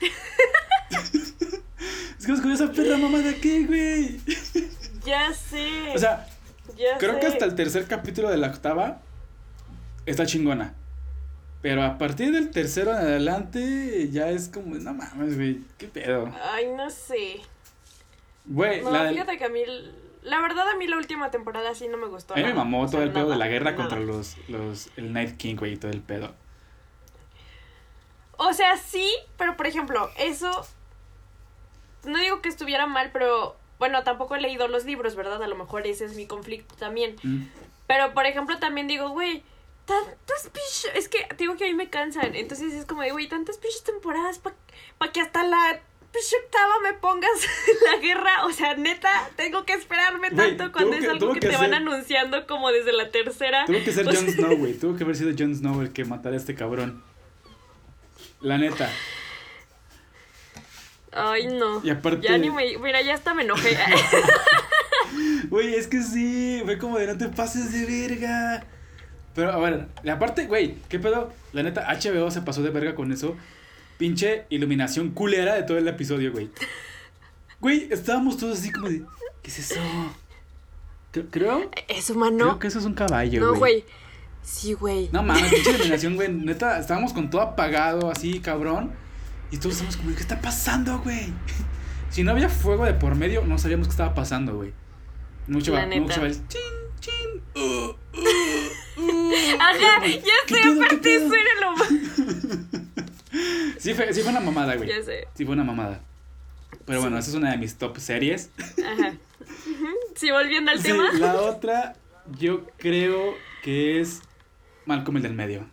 Speaker 2: es que nos esa perra mamá de aquí, güey.
Speaker 1: Ya sé.
Speaker 2: O sea,
Speaker 1: ya
Speaker 2: Creo
Speaker 1: sé.
Speaker 2: que hasta el tercer capítulo de la octava está chingona. Pero a partir del tercero en adelante ya es como, no mames, güey, qué pedo.
Speaker 1: Ay, no sé.
Speaker 2: Güey,
Speaker 1: No,
Speaker 2: la del-
Speaker 1: fíjate que a mí, la verdad a mí la última temporada sí no me gustó.
Speaker 2: a mí me mamó
Speaker 1: O sea,
Speaker 2: todo el pedo de la guerra
Speaker 1: nada.
Speaker 2: contra los, los, el Night King, güey, y todo el pedo.
Speaker 1: O sea, sí, pero por ejemplo, eso. No digo que estuviera mal, pero. Bueno, tampoco he leído los libros, ¿verdad? A lo mejor ese es mi conflicto también.
Speaker 2: Mm.
Speaker 1: Pero por ejemplo, también digo, güey, tantas pinches. Es que te digo que a mí me cansan. Entonces es como de, güey, tantas pinches temporadas para que hasta la octava me pongas la guerra. O sea, neta, tengo que esperarme tanto cuando es
Speaker 2: que-
Speaker 1: algo que,
Speaker 2: que
Speaker 1: te van anunciando como desde la tercera.
Speaker 2: Tuvo que ser
Speaker 1: O
Speaker 2: Jon Snow, güey. Tuvo que haber sido Jon Snow el que matara a este cabrón. La neta.
Speaker 1: Ay, no.
Speaker 2: Y aparte-
Speaker 1: Ya ni me. Mira, ya hasta me enojé.
Speaker 2: Güey, es que sí, fue como de no te pases de verga. Pero, a ver, aparte, güey, ¿qué pedo? La neta, HBO se pasó de verga con eso. Pinche iluminación culera de todo el episodio, güey. Güey, estábamos todos así como de, ¿qué es eso? Creo, creo,
Speaker 1: Eso, mano.
Speaker 2: creo que eso es un caballo,
Speaker 1: No,
Speaker 2: güey.
Speaker 1: güey. Sí, güey.
Speaker 2: No mames, pinche iluminación, güey. Neta, estábamos con todo apagado, así, cabrón. Y todos estamos como, ¿qué está pasando, güey? Si no había fuego de por medio, no sabíamos qué estaba pasando, güey. Mucho va, mucho va el chin, chin. uh, uh, uh.
Speaker 1: Ajá,
Speaker 2: Güey,
Speaker 1: ya
Speaker 2: ¿qué
Speaker 1: sé, aparte era lo.
Speaker 2: Sí fue, sí fue una mamada, güey.
Speaker 1: Ya sé.
Speaker 2: Sí fue una mamada. Pero bueno, esa es una de mis top series.
Speaker 1: Ajá. Sí, volviendo al
Speaker 2: Sí,
Speaker 1: tema.
Speaker 2: la otra, yo creo que es Malcolm el del medio.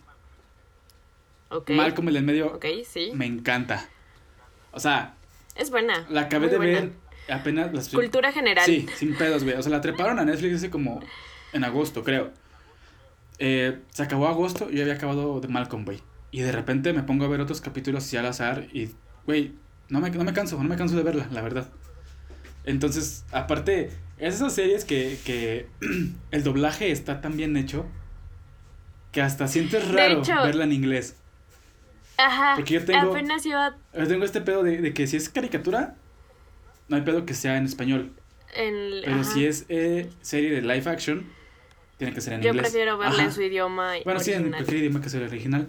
Speaker 1: Ok.
Speaker 2: Malcolm el del medio
Speaker 1: Ok, sí.
Speaker 2: me encanta. O sea,
Speaker 1: Es buena.
Speaker 2: la acabé de
Speaker 1: buena.
Speaker 2: ver apenas las
Speaker 1: Cultura general.
Speaker 2: Sí, sin pedos, güey. O sea, la treparon a Netflix hace como en agosto, creo. Eh, se acabó agosto y yo había acabado de Malcolm, güey. Y de repente me pongo a ver otros capítulos así al azar y, güey, no me, no me canso, no me canso de verla, la verdad. Entonces, aparte, es esas series que, que el doblaje está tan bien hecho que hasta sientes raro
Speaker 1: hecho-
Speaker 2: verla en inglés.
Speaker 1: Ajá.
Speaker 2: Porque yo tengo-
Speaker 1: Apenas iba
Speaker 2: Yo tengo este pedo de, de que si es caricatura, no hay pedo que sea en español.
Speaker 1: en.
Speaker 2: Pero
Speaker 1: ajá.
Speaker 2: si es eh, serie de live action, tiene que ser en
Speaker 1: Yo
Speaker 2: inglés.
Speaker 1: prefiero verla
Speaker 2: Ajá.
Speaker 1: en su idioma
Speaker 2: Bueno, sí, en
Speaker 1: original.
Speaker 2: cualquier idioma que sea el original.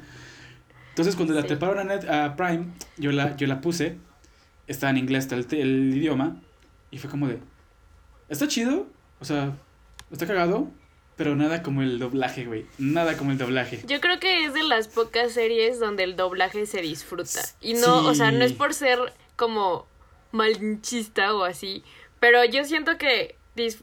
Speaker 2: Entonces, cuando la
Speaker 1: Sí.
Speaker 2: treparon a, Net- a Prime, yo la, yo la puse. Estaba en inglés está el, el idioma. Y fue como de. Está chido. O sea, está cagado. Pero nada como el doblaje, güey. Nada como el doblaje.
Speaker 1: Yo creo que es de las pocas series donde el doblaje se disfruta. Y no, o sea, no es por ser como malinchista o así. Pero yo siento que,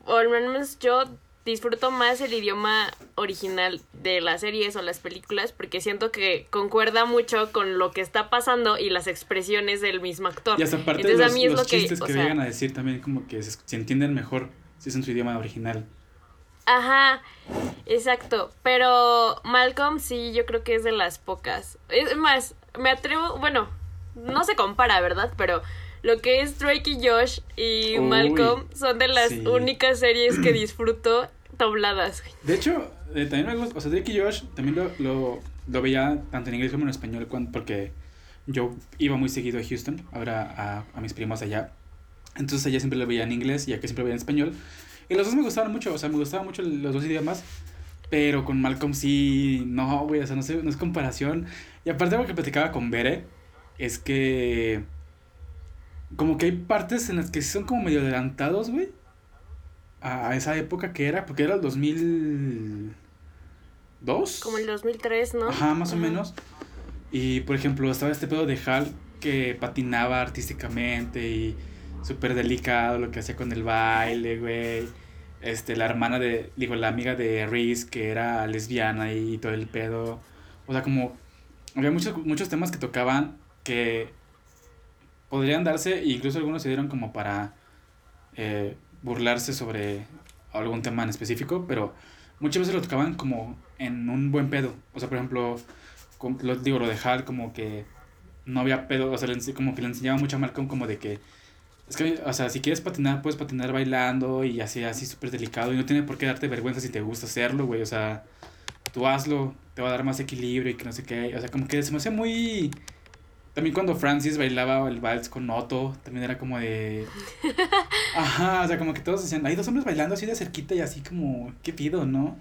Speaker 1: o al menos yo disfruto más el idioma original de las series o las películas porque siento que concuerda mucho con lo que está pasando y las expresiones del mismo actor.
Speaker 2: Y hasta aparte
Speaker 1: Entonces, a
Speaker 2: los,
Speaker 1: mí es
Speaker 2: los
Speaker 1: lo que,
Speaker 2: chistes que
Speaker 1: sea-
Speaker 2: llegan a decir también como que se, se entienden mejor si es en su idioma original.
Speaker 1: Ajá, exacto. Pero Malcolm sí, yo creo que es de las pocas. Es más, me atrevo, bueno, no se compara, ¿verdad? Pero lo que es Drake y Josh y
Speaker 2: Uy,
Speaker 1: Malcolm son de las
Speaker 2: sí.
Speaker 1: únicas series que disfruto dobladas.
Speaker 2: De hecho, eh, también me gusta, o sea, Drake y Josh también lo, lo, lo veía tanto en inglés como en español cuando, porque yo iba muy seguido a Houston, ahora a, a mis primos allá. Entonces allá siempre lo veía en inglés y aquí siempre lo veía en español. Y los dos me gustaban mucho, o sea, me gustaban mucho los dos idiomas. Pero con Malcolm sí, no, güey, o sea, no, sé, no es comparación. Y aparte lo que platicaba con Bere es que como que hay partes en las que son como medio adelantados, güey. A esa época que era, porque era el 2002.
Speaker 1: Como el 2003, ¿no?
Speaker 2: Ajá, más o menos. Y por ejemplo, estaba este pedo de Hal que patinaba artísticamente y súper delicado lo que hacía con el baile, güey. Este, la hermana de, digo, la amiga de Reese que era lesbiana y todo el pedo. O sea, como había muchos, muchos temas que tocaban que podrían darse, e incluso algunos se dieron como para eh, burlarse sobre algún tema en específico, pero muchas veces lo tocaban como en un buen pedo. O sea, por ejemplo, con- lo, digo, lo de Hal como que no había pedo, o sea, como que le enseñaba mucho a Malcolm como de que, es que, o sea, si quieres patinar, puedes patinar bailando y así, así súper delicado y no tiene por qué darte vergüenza si te gusta hacerlo, güey, o sea, tú hazlo, te va a dar más equilibrio y que no sé qué, o sea, como que se me hacía muy... También cuando Francis bailaba el vals con Otto, también era como de... Ajá, o sea, como que todos decían, hay dos hombres bailando así de cerquita y así como, ¿qué pido, no?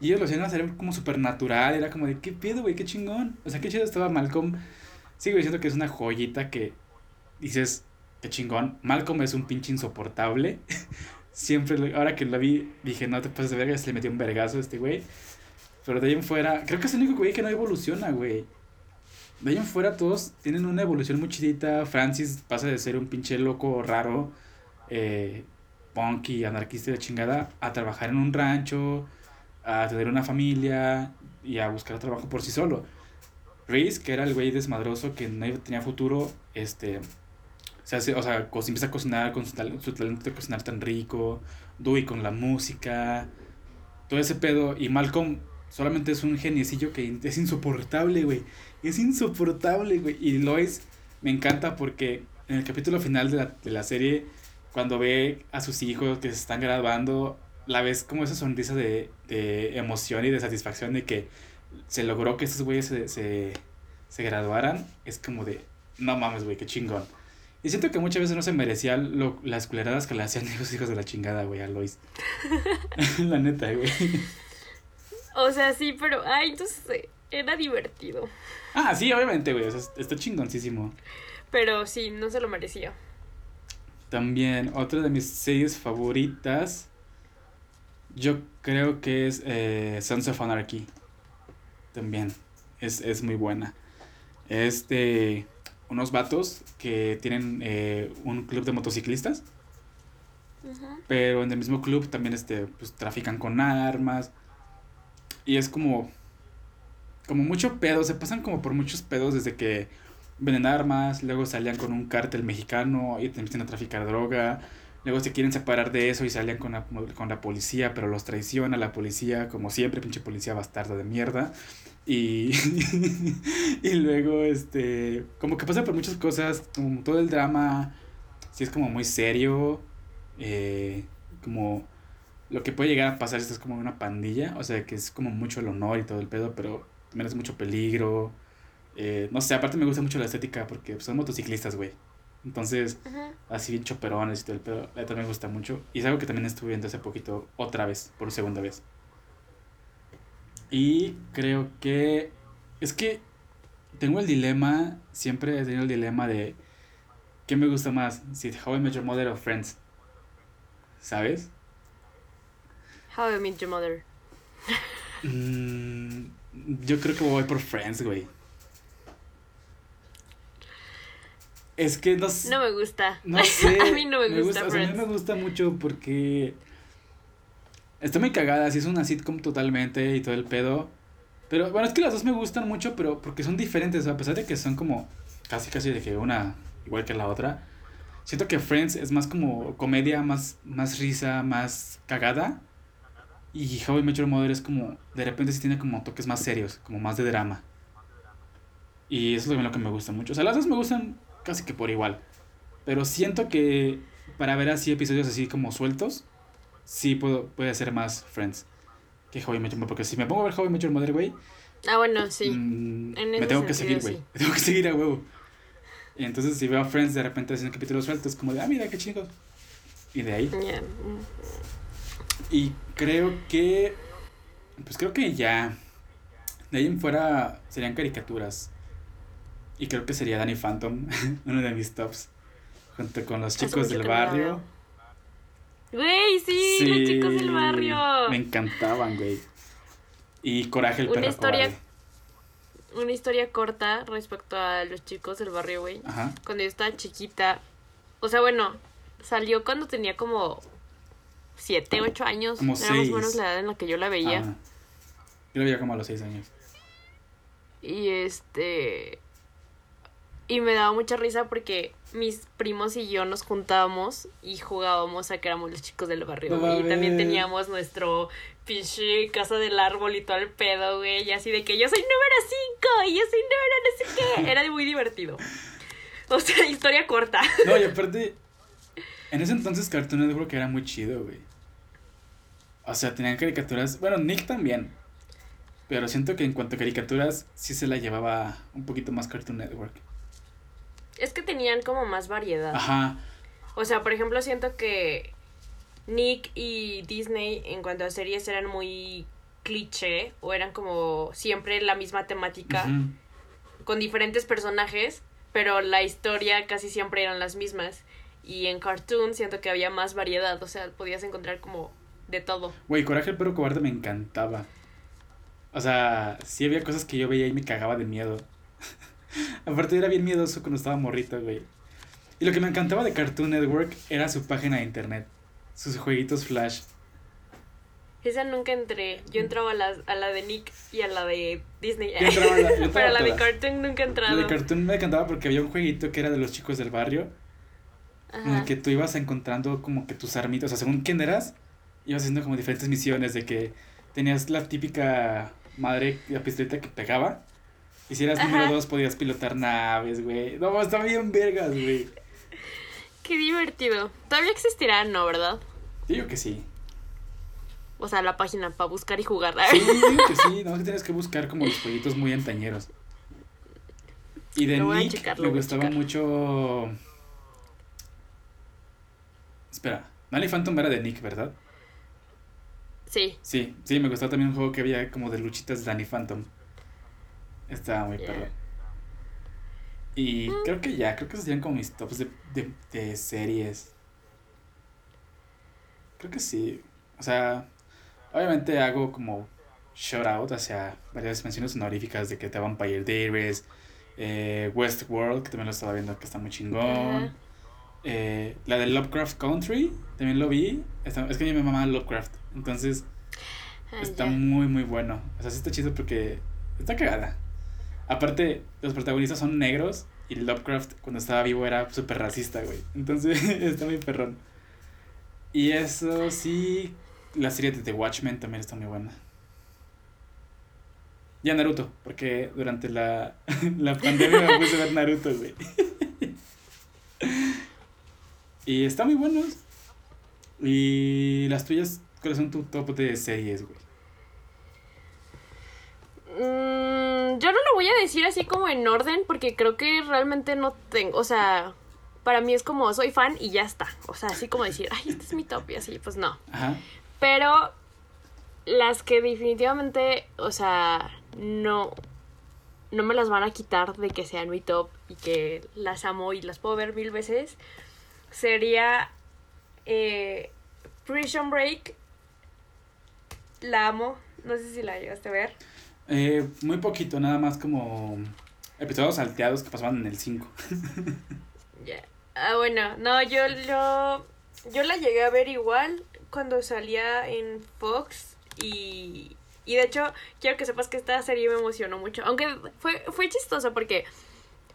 Speaker 2: Y ellos lo hacían hacer como súper natural, era como de, ¿qué pido, güey? ¿Qué chingón? O sea, qué chido estaba Malcolm. Sigo diciendo que es una joyita que dices, qué chingón. Malcolm es un pinche insoportable. Siempre, ahora que lo vi, dije, no te pases de verga, se le metió un vergazo a este güey. Pero de ahí en fuera, creo que es el único güey que no evoluciona, güey. De ahí en fuera todos tienen una evolución muy chidita. Francis pasa de ser un pinche loco raro, eh, punk y anarquista de chingada, a trabajar en un rancho, a tener una familia y a buscar trabajo por sí solo. Reese, que era el güey desmadroso que no tenía futuro, este, se hace, o sea, co- empieza a cocinar con su, su talento de cocinar tan rico, Dewey con la música, todo ese pedo, y Malcolm solamente es un geniecillo que es insoportable, güey, es insoportable, güey, y Lois me encanta porque en el capítulo final de la, de la serie, cuando ve a sus hijos que se están graduando, la ves como esa sonrisa de, de emoción y de satisfacción de que se logró que esos güeyes se, se, se graduaran. Es como de, no mames, güey, qué chingón. Y siento que muchas veces no se merecía lo, las culeradas que le hacían los hijos de la chingada, güey, a Lois. la neta, güey.
Speaker 1: O sea, sí, pero, ay, entonces eh, era divertido.
Speaker 2: Ah, sí, obviamente, güey, o sea, está chingoncísimo.
Speaker 1: Pero sí, no se lo merecía.
Speaker 2: También, otra de mis series favoritas, yo creo que es eh, Sons of Anarchy. También, es, es muy buena. Es de unos vatos que tienen eh, un club de motociclistas. Pero en el mismo club también este, pues, trafican con armas. Y es como. Como mucho pedo. Se pasan como por muchos pedos desde que venden armas. Luego salían con un cártel mexicano y te empiezan a traficar droga. Luego se quieren separar de eso y salían con la, con la policía, pero los traiciona la policía, como siempre, pinche policía bastardo de mierda. Y, y luego, este, como que pasa por muchas cosas, todo el drama, sí es como muy serio, eh, como lo que puede llegar a pasar si es como una pandilla, o sea, que es como mucho el honor y todo el pedo, pero también es mucho peligro. Eh, no sé, aparte me gusta mucho la estética porque son motociclistas, güey. Entonces, así bien choperones y todo el pedo, también me gusta mucho. Y es algo que también estuve viendo hace poquito, otra vez, por segunda vez. Y creo que es que tengo el dilema, siempre he tenido el dilema de ¿qué me gusta más? Si How I Met Your Mother o Friends. ¿Sabes?
Speaker 1: How I Met Your Mother.
Speaker 2: Mm, yo creo que voy por Friends, güey. Es que no.
Speaker 1: No me gusta.
Speaker 2: No sé.
Speaker 1: a mí no me, gusta,
Speaker 2: gusta a mí me gusta mucho porque Está muy cagada, sí es una sitcom totalmente y todo el pedo. Pero bueno, es que las dos me gustan mucho, pero porque son diferentes, a pesar de que son como casi casi de que una igual que la otra. Siento que Friends es más como comedia, más, más risa, más cagada. Y How I Met Your Mother es como, de repente sí tiene como toques más serios, como más de drama. Y eso es lo que me gusta mucho. O sea, las dos me gustan casi que por igual. Pero siento que para ver así episodios así como sueltos, sí puedo, puede ser más Friends que How I Met Your Mother. Porque si me pongo a ver How I Met Your Mother, güey.
Speaker 1: Ah, bueno, sí.
Speaker 2: Mm, me tengo que seguir, güey. Me tengo que seguir a huevo. Y entonces si veo a Friends de repente haciendo capítulos sueltos, como de, ah, mira, qué chido. Y de ahí. Y creo que. Pues creo que ya. De ahí en fuera serían caricaturas. Y creo que sería Danny Phantom, uno de mis tops. Junto con los chicos del barrio.
Speaker 1: Güey, sí, los chicos del barrio.
Speaker 2: Me encantaban, güey. Y Coraje el
Speaker 1: una
Speaker 2: perro
Speaker 1: historia, Una historia corta respecto a los chicos del barrio, güey.
Speaker 2: Ajá.
Speaker 1: Cuando yo estaba chiquita. O sea, bueno, salió cuando tenía como siete, ocho años.
Speaker 2: Como
Speaker 1: Era más o menos la edad en la que yo la veía.
Speaker 2: Yo la veía como a los seis años.
Speaker 1: Y este. Y me daba mucha risa porque mis primos y yo nos juntábamos y jugábamos a que éramos los chicos del barrio, y también teníamos nuestro pinche casa del árbol y todo el pedo, güey. Y así de que yo soy número 5 y yo soy número no sé qué. Era muy divertido. O sea, historia corta.
Speaker 2: No, y aparte, en ese entonces Cartoon Network era muy chido, güey. O sea, tenían caricaturas. Bueno, Nick también. Pero siento que en cuanto a caricaturas, sí se la llevaba un poquito más Cartoon Network.
Speaker 1: Es que tenían como más variedad.
Speaker 2: Ajá.
Speaker 1: O sea, por ejemplo, siento que Nick y Disney en cuanto a series eran muy cliché o eran como siempre la misma temática con diferentes personajes, pero la historia casi siempre eran las mismas. Y en Cartoon siento que había más variedad, o sea, podías encontrar como de todo.
Speaker 2: Güey, Coraje el perro cobarde me encantaba. O sea, sí había cosas que yo veía y me cagaba de miedo. Aparte era bien miedoso cuando estaba morrito, güey. Y lo que me encantaba de Cartoon Network era su página de internet, sus jueguitos Flash.
Speaker 1: Esa nunca entré. Yo entraba a la, a la de Nick y a la de Disney.
Speaker 2: Yo entraba a la, yo
Speaker 1: Pero la de Cartoon nunca he entrado.
Speaker 2: La de Cartoon me encantaba porque había un jueguito que era de los chicos del barrio. En el que tú ibas encontrando como que tus armitas. O sea, según quién eras, ibas haciendo como diferentes misiones de que tenías la típica madre, la pistoleta que pegaba. Y si eras número dos podías pilotar naves, güey. No, está bien vergas, güey.
Speaker 1: qué divertido. Todavía existirá, ¿no, verdad?
Speaker 2: Digo que sí.
Speaker 1: O sea, la página para buscar y jugar.
Speaker 2: Sí, digo que sí. No, que tienes que buscar como los jueguitos muy antañeros. Y de
Speaker 1: Lo
Speaker 2: Nick
Speaker 1: checar, a
Speaker 2: gustaba mucho. Espera, Danny Phantom era de Nick, ¿verdad?
Speaker 1: Sí.
Speaker 2: Sí, sí, me gustaba también un juego que había como de luchitas de Danny Phantom. Estaba muy
Speaker 1: Yeah.
Speaker 2: perro. Y creo que ya, creo que serían como mis tops de, de, de series. Creo que sí. O sea, obviamente hago como shout out hacia varias menciones honoríficas de que The Vampire Diaries, eh, Westworld, que también lo estaba viendo que está muy chingón. Eh, la de Lovecraft Country, también lo vi. Está- es que a mí me mamá Lovecraft. Entonces,
Speaker 1: Ah,
Speaker 2: Está
Speaker 1: ya.
Speaker 2: muy, muy bueno. O sea, sí está chido porque está cagada. Aparte, los protagonistas son negros y Lovecraft cuando estaba vivo era súper racista, güey. Entonces, está muy perrón. Y eso sí, la serie de The Watchmen también está muy buena. Ya Naruto, porque durante la, la pandemia me puse a ver Naruto, güey. Y está muy buenos. Y las tuyas, ¿cuáles son tu top de series, güey?
Speaker 1: Mm, yo no lo voy a decir así como en orden porque creo que realmente no tengo, o sea, para mí es como soy fan y ya está. O sea, así como decir, ay, este es mi top y así, pues no.
Speaker 2: Ajá.
Speaker 1: Pero las que definitivamente, o sea, no, no me las van a quitar de que sean mi top y que las amo y las puedo ver mil veces, sería eh, Prison Break. La amo. No sé si la llegaste a ver.
Speaker 2: Eh, muy poquito, nada más como episodios salteados que pasaban en el 5.
Speaker 1: Ya. Ah, bueno, no, yo, yo, yo la llegué a ver igual cuando salía en Fox y, y de hecho quiero que sepas que esta serie me emocionó mucho, aunque fue, fue chistoso porque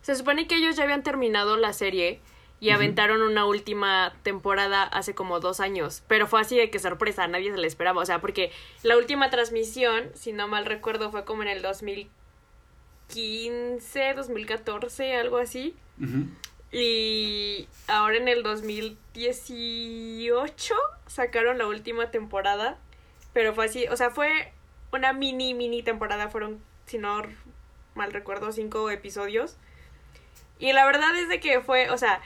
Speaker 1: se supone que ellos ya habían terminado la serie y aventaron una última temporada hace como dos años, pero fue así de que sorpresa, nadie se le esperaba, o sea, porque la última transmisión, si no mal recuerdo, fue como en el 2015, 2014, algo así. Y ahora en el 2018 sacaron la última temporada. Pero fue así, o sea, fue una mini, mini temporada. Fueron, si no mal recuerdo, cinco episodios. Y la verdad es de que fue, o sea,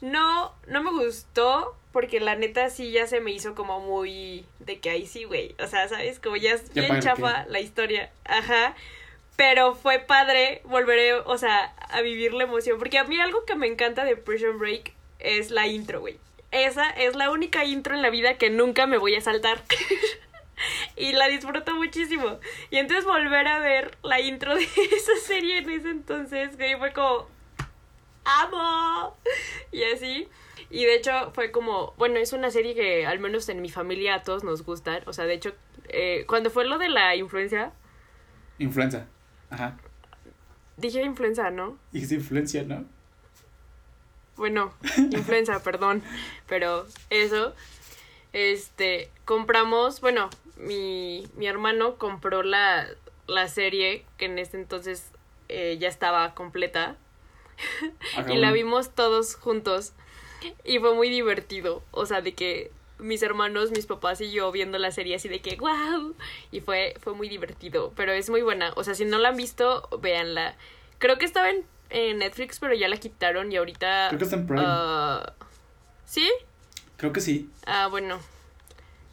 Speaker 1: no, no me gustó. Porque la neta sí ya se me hizo como muy de que ahí sí, güey. O sea, ¿sabes? Como ya es bien chafa la historia. Ajá. Pero fue padre volver, o sea, a vivir la emoción. Porque a mí algo que me encanta de Prison Break es la intro, güey. Esa es la única intro en la vida que nunca me voy a saltar. y la disfruto muchísimo. Y entonces volver a ver la intro de esa serie en ese entonces, güey, fue como... ¡Amo! Y así. Y de hecho fue como, bueno, es una serie que al menos en mi familia a todos nos gustan. O sea, de hecho, eh, cuando fue lo de la influencia,
Speaker 2: Influenza. Ajá.
Speaker 1: dije influenza, ¿no?
Speaker 2: Es influencia, ¿no?
Speaker 1: Bueno, influenza, perdón. Pero eso, este, compramos, bueno, mi, mi hermano compró la, la serie que en este entonces eh, ya estaba completa.
Speaker 2: Ajá,
Speaker 1: y la vimos todos juntos. Y fue muy divertido. O sea, de que mis hermanos, mis papás y yo viendo la serie así de que wow. Y fue, fue muy divertido. Pero es muy buena. O sea, si no la han visto, véanla. Creo que estaba en, en Netflix, pero ya la quitaron y ahorita.
Speaker 2: Creo que está en Prime.
Speaker 1: ah, ¿Sí?
Speaker 2: Creo que sí.
Speaker 1: Ah, bueno.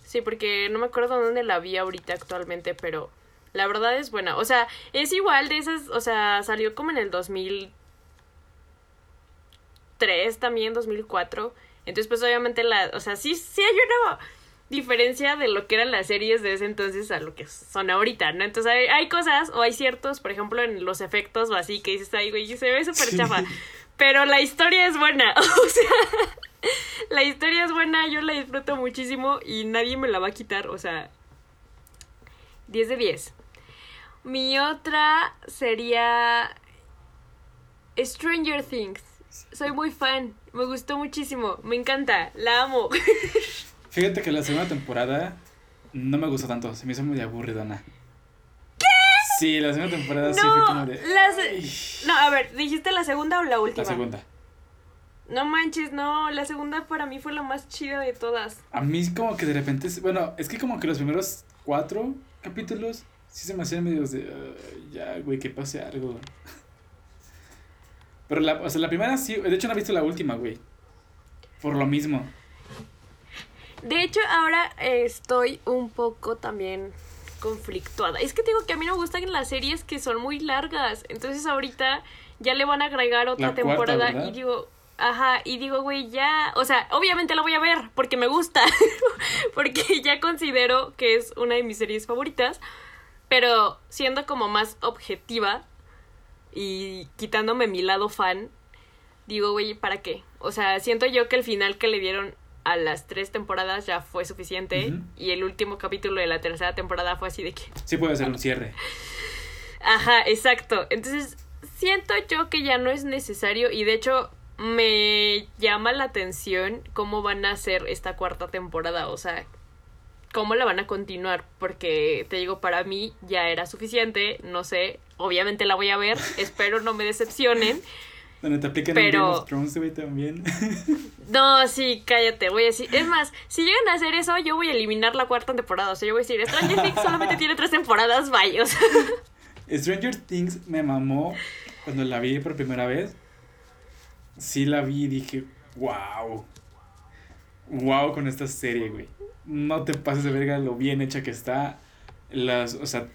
Speaker 1: Sí, porque no me acuerdo dónde la vi ahorita actualmente, pero la verdad es buena. O sea, es igual de esas, o sea, salió como en el 2003 también, 2004. Entonces, pues obviamente la, o sea, sí, sí hay una diferencia de lo que eran las series de ese entonces a lo que son ahorita, ¿no? Entonces hay, hay cosas o hay ciertos, por ejemplo, en los efectos o así que dices, ay, güey, se ve súper
Speaker 2: Sí.
Speaker 1: chafa. Pero la historia es buena, o sea, la historia es buena, yo la disfruto muchísimo y nadie me la va a quitar, o sea, 10 de 10. Mi otra sería Stranger Things. Soy muy fan, me gustó muchísimo, me encanta, la amo.
Speaker 2: Fíjate que la segunda temporada no me gustó tanto. Se me hizo muy aburridona. ¿Qué? Sí, la segunda temporada sí fue como de.
Speaker 1: la se-
Speaker 2: "Ay".
Speaker 1: No, a ver, ¿dijiste la segunda o la última?
Speaker 2: La segunda.
Speaker 1: No manches, no, la segunda para mí fue la más chida de todas.
Speaker 2: A mí como que de repente, bueno, es que como que los primeros cuatro capítulos sí se me hacían medios de, "Ay, ya, güey, que pase algo. Pero la, o sea, la primera sí, de hecho no he visto la última, güey. Por lo mismo.
Speaker 1: De hecho, ahora estoy un poco también conflictuada. Es que te digo que a mí no me gustan las series que son muy largas. Entonces ahorita ya le van a agregar otra
Speaker 2: La
Speaker 1: temporada y digo, ajá, y digo, güey, ya, o sea, obviamente la voy a ver porque me gusta, porque ya considero que es una de mis series favoritas, pero siendo como más objetiva y quitándome mi lado fan, digo, güey, ¿para qué? O sea, siento yo que el final que le dieron a las tres temporadas ya fue suficiente y el último capítulo de la tercera temporada fue así de que,
Speaker 2: Sí puede ser un cierre.
Speaker 1: ajá, exacto. Entonces, siento yo que ya no es necesario y de hecho me llama la atención cómo van a hacer esta cuarta temporada, o sea, cómo la van a continuar, porque te digo, para mí ya era suficiente, no sé, obviamente la voy a ver, espero no me decepcionen.
Speaker 2: Donde te aplican
Speaker 1: Pero-
Speaker 2: Game of Thrones, güey, también.
Speaker 1: No, sí, cállate, voy a decir. Es más, si llegan a hacer eso, yo voy a eliminar la cuarta temporada. O sea, yo voy a decir, Stranger Things solamente tiene tres temporadas, sea,
Speaker 2: Stranger Things me mamó cuando la vi por primera vez. Sí la vi y dije, wow. Wow con esta serie, güey. No te pases de verga lo bien hecha que está. Las, o sea,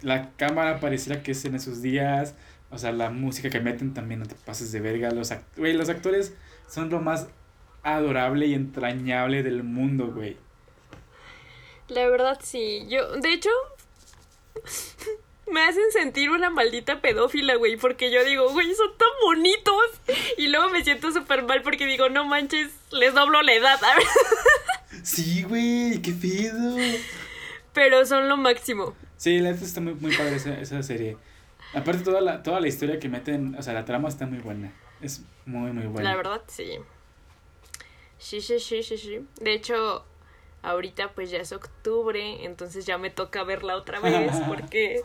Speaker 2: la cámara pareciera que es en esos días. O sea, la música que meten también no te pases de verga. Los, act- los actores son lo más adorable y entrañable del mundo, güey.
Speaker 1: la verdad sí. Yo, de hecho, me hacen sentir una maldita pedófila, güey. Porque yo digo, güey, son tan bonitos. Y luego me siento súper mal porque digo, no manches, les doblo la edad.
Speaker 2: Sí, güey, qué pedo.
Speaker 1: Pero son lo máximo.
Speaker 2: Sí, la neta está muy, muy padre esa, esa serie. Aparte, toda la, toda la historia que meten, o sea, la trama está muy buena. Es muy, muy buena.
Speaker 1: La verdad, sí. Sí, sí, sí, sí, sí. De hecho, ahorita pues ya es octubre, entonces ya me toca verla otra vez porque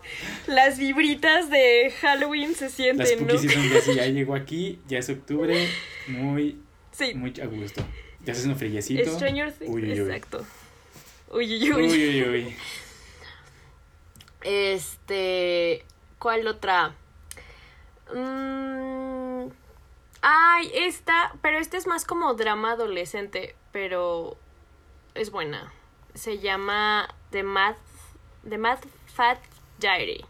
Speaker 1: las vibritas de Halloween se
Speaker 2: Las
Speaker 1: sienten, ¿no?
Speaker 2: Spooky Season ya, sí, ya llegó aquí, ya es octubre, muy,
Speaker 1: Sí.
Speaker 2: muy a gusto. Ya se hace un frillecito.
Speaker 1: Stranger Things,
Speaker 2: Uy, uy, uy.
Speaker 1: exacto. Uy, uy,
Speaker 2: Uy,
Speaker 1: uy.
Speaker 2: uy, uy.
Speaker 1: Este, ¿cuál otra? Mm, ay, esta, pero esta es más como drama adolescente, pero es buena. Se llama The Math, The Math Fat Diary.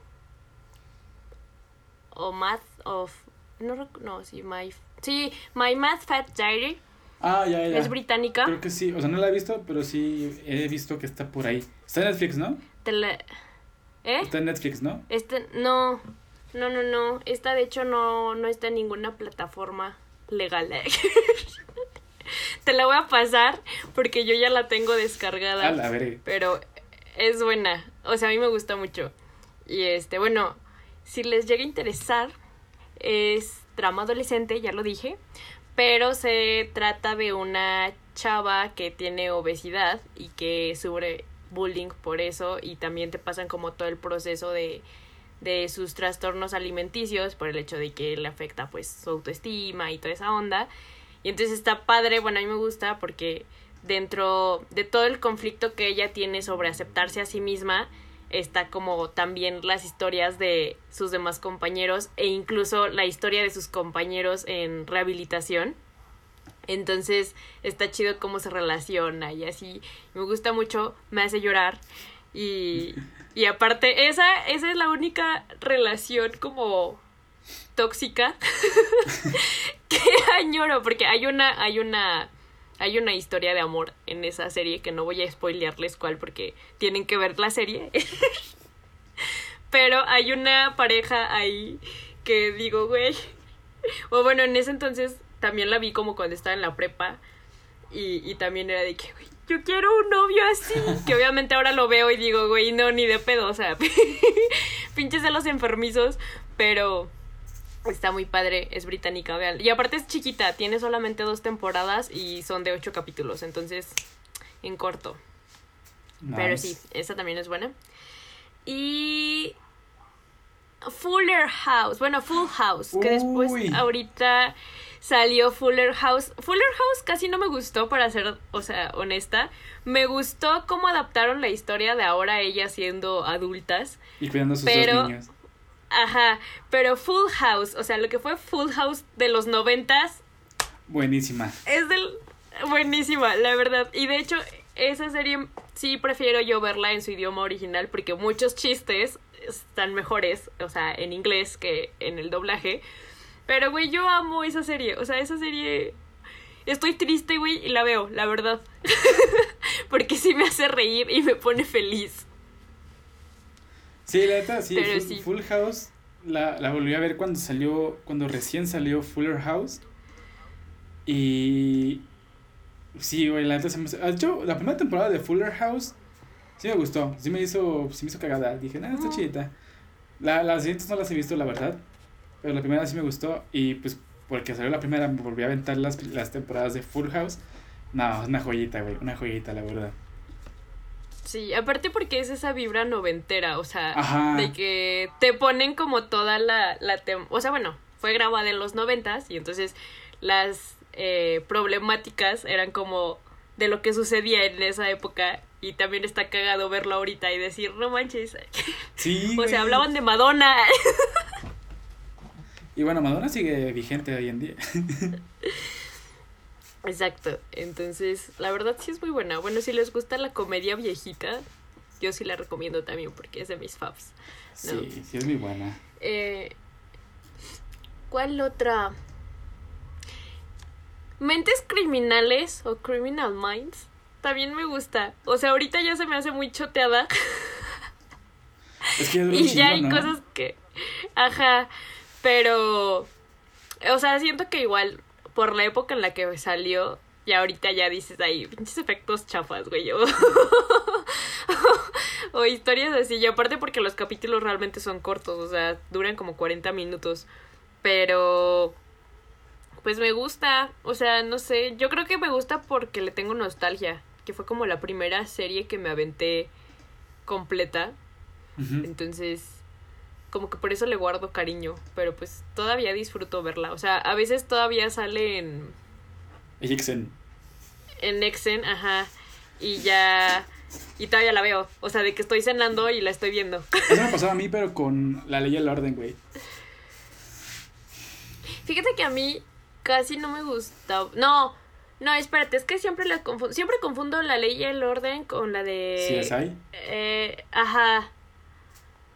Speaker 1: O Math of, no, no, sí, My, sí, My Math Fat Diary.
Speaker 2: Ah, ya, ya.
Speaker 1: Es británica.
Speaker 2: Creo que sí, o sea, no la he visto, pero sí he visto que está por ahí. Está en Netflix, ¿no?
Speaker 1: Te la- ¿Eh?
Speaker 2: Está en Netflix, ¿no?
Speaker 1: Este, no, no, no, no. Esta de hecho no, no está en ninguna plataforma legal. Te la voy a pasar porque yo ya la tengo descargada.
Speaker 2: A la verga.
Speaker 1: Pero es buena. O sea, a mí me gusta mucho. Y este, bueno, si les llega a interesar, es drama adolescente, ya lo dije. Pero se trata de una chava que tiene obesidad y que sufre bullying por eso. Y también te pasan como todo el proceso de, de sus trastornos alimenticios por el hecho de que le afecta pues su autoestima y toda esa onda. Y entonces está padre, bueno, a mí me gusta porque dentro de todo el conflicto que ella tiene sobre aceptarse a sí misma, está como también las historias de sus demás compañeros e incluso la historia de sus compañeros en rehabilitación. Entonces está chido cómo se relaciona y así. Me gusta mucho, me hace llorar. Y, y aparte, esa, esa es la única relación como tóxica que añoro, porque hay una, hay una, hay una historia de amor en esa serie que no voy a spoilearles cuál porque tienen que ver la serie. Pero hay una pareja ahí que digo, güey. O bueno, en ese entonces también la vi como cuando estaba en la prepa. Y, y también era de que, güey, yo quiero un novio así. Que obviamente ahora lo veo y digo, güey, no, ni de pedo. O sea, pinches de los enfermizos. Pero está muy padre, es británica, vean. Y aparte es chiquita, tiene solamente dos temporadas y son de ocho capítulos. Entonces, en corto. Pero sí, esa también es buena. Y Fuller House, bueno, Full House, que después ahorita salió Fuller House. Fuller House casi no me gustó, para ser, o sea, honesta. Me gustó cómo adaptaron la historia de ahora ellas siendo adultas.
Speaker 2: Y cuidando a sus dos niños.
Speaker 1: Ajá, pero Full House, o sea, lo que fue Full House de los noventas.
Speaker 2: Buenísima.
Speaker 1: Es del... Buenísima, la verdad. Y de hecho, esa serie sí prefiero yo verla en su idioma original porque muchos chistes están mejores, o sea, en inglés que en el doblaje. Pero, güey, yo amo esa serie. O sea, esa serie... Estoy triste, güey, y la veo, la verdad. porque sí me hace reír y me pone feliz.
Speaker 2: Sí, la neta, sí, Full, House la, la volví a ver cuando salió, cuando recién salió Fuller House. Y Sí, güey, la neta se me... De hecho, la primera temporada de Fuller House sí me gustó. Sí me hizo, sí me hizo cagada. Dije, nada, está chidita. La, las siguientes no las he visto, la verdad. Pero la primera sí me gustó. Y pues, porque salió la primera, me volví a aventar las, las temporadas de Full House. No, es una joyita, güey. Una joyita, la verdad.
Speaker 1: Sí, aparte porque es esa vibra noventera, o sea, de que te ponen como toda la, la o sea, bueno, fue grabada en los noventas y entonces las eh, problemáticas eran como de lo que sucedía en esa época y también está cagado verlo ahorita y decir, no manches. Sí. o sea, hablaban de Madonna.
Speaker 2: y bueno, Madonna sigue vigente hoy en día.
Speaker 1: Exacto. Entonces, la verdad sí es muy buena. Bueno, si les gusta la comedia viejita, yo sí la recomiendo también porque es de mis faves.
Speaker 2: Sí, sí es muy buena.
Speaker 1: Eh, ¿Cuál otra? Mentes criminales o criminal minds también me gusta. O sea, ahorita ya se me hace muy choteada.
Speaker 2: Es que
Speaker 1: y ya hay cosas que. Ajá. Pero. O sea, siento que igual, por la época en la que salió, y ahorita ya dices ahí, pinches efectos chafas, güey. O, o historias así. Y aparte porque los capítulos realmente son cortos, o sea, duran como 40 minutos. Pero pues me gusta, o sea, no sé, yo creo que me gusta porque le tengo nostalgia, que fue como la primera serie que me aventé completa. Entonces, como que por eso le guardo cariño, pero pues todavía disfruto verla. O sea, a veces todavía sale en...
Speaker 2: En Exen.
Speaker 1: En Exen, ajá. Y ya... Y todavía la veo. O sea, de que estoy cenando y la estoy viendo.
Speaker 2: Eso me pasaba a mí, pero con la ley del orden, güey.
Speaker 1: Fíjate que a mí casi no me gusta. No, no, espérate, es que siempre las confundo. Siempre confundo la ley y el orden con la de.
Speaker 2: CSI.
Speaker 1: Eh, ajá.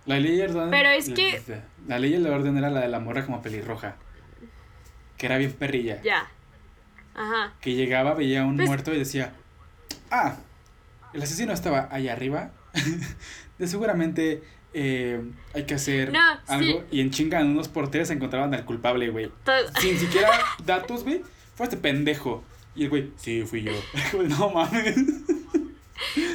Speaker 2: La ley y el orden.
Speaker 1: Pero es que.
Speaker 2: La ley y el orden era la de la morra como pelirroja. Que era bien perrilla.
Speaker 1: Ya. Ajá.
Speaker 2: Que llegaba, veía a un pues muerto y decía: Ah, el asesino estaba allá arriba. de seguramente eh, hay que hacer algo. Y en chinga, en unos porteros encontraban al culpable, güey. Sin siquiera datos, güey. Fue este pendejo. Y el güey, sí, fui yo. no mames.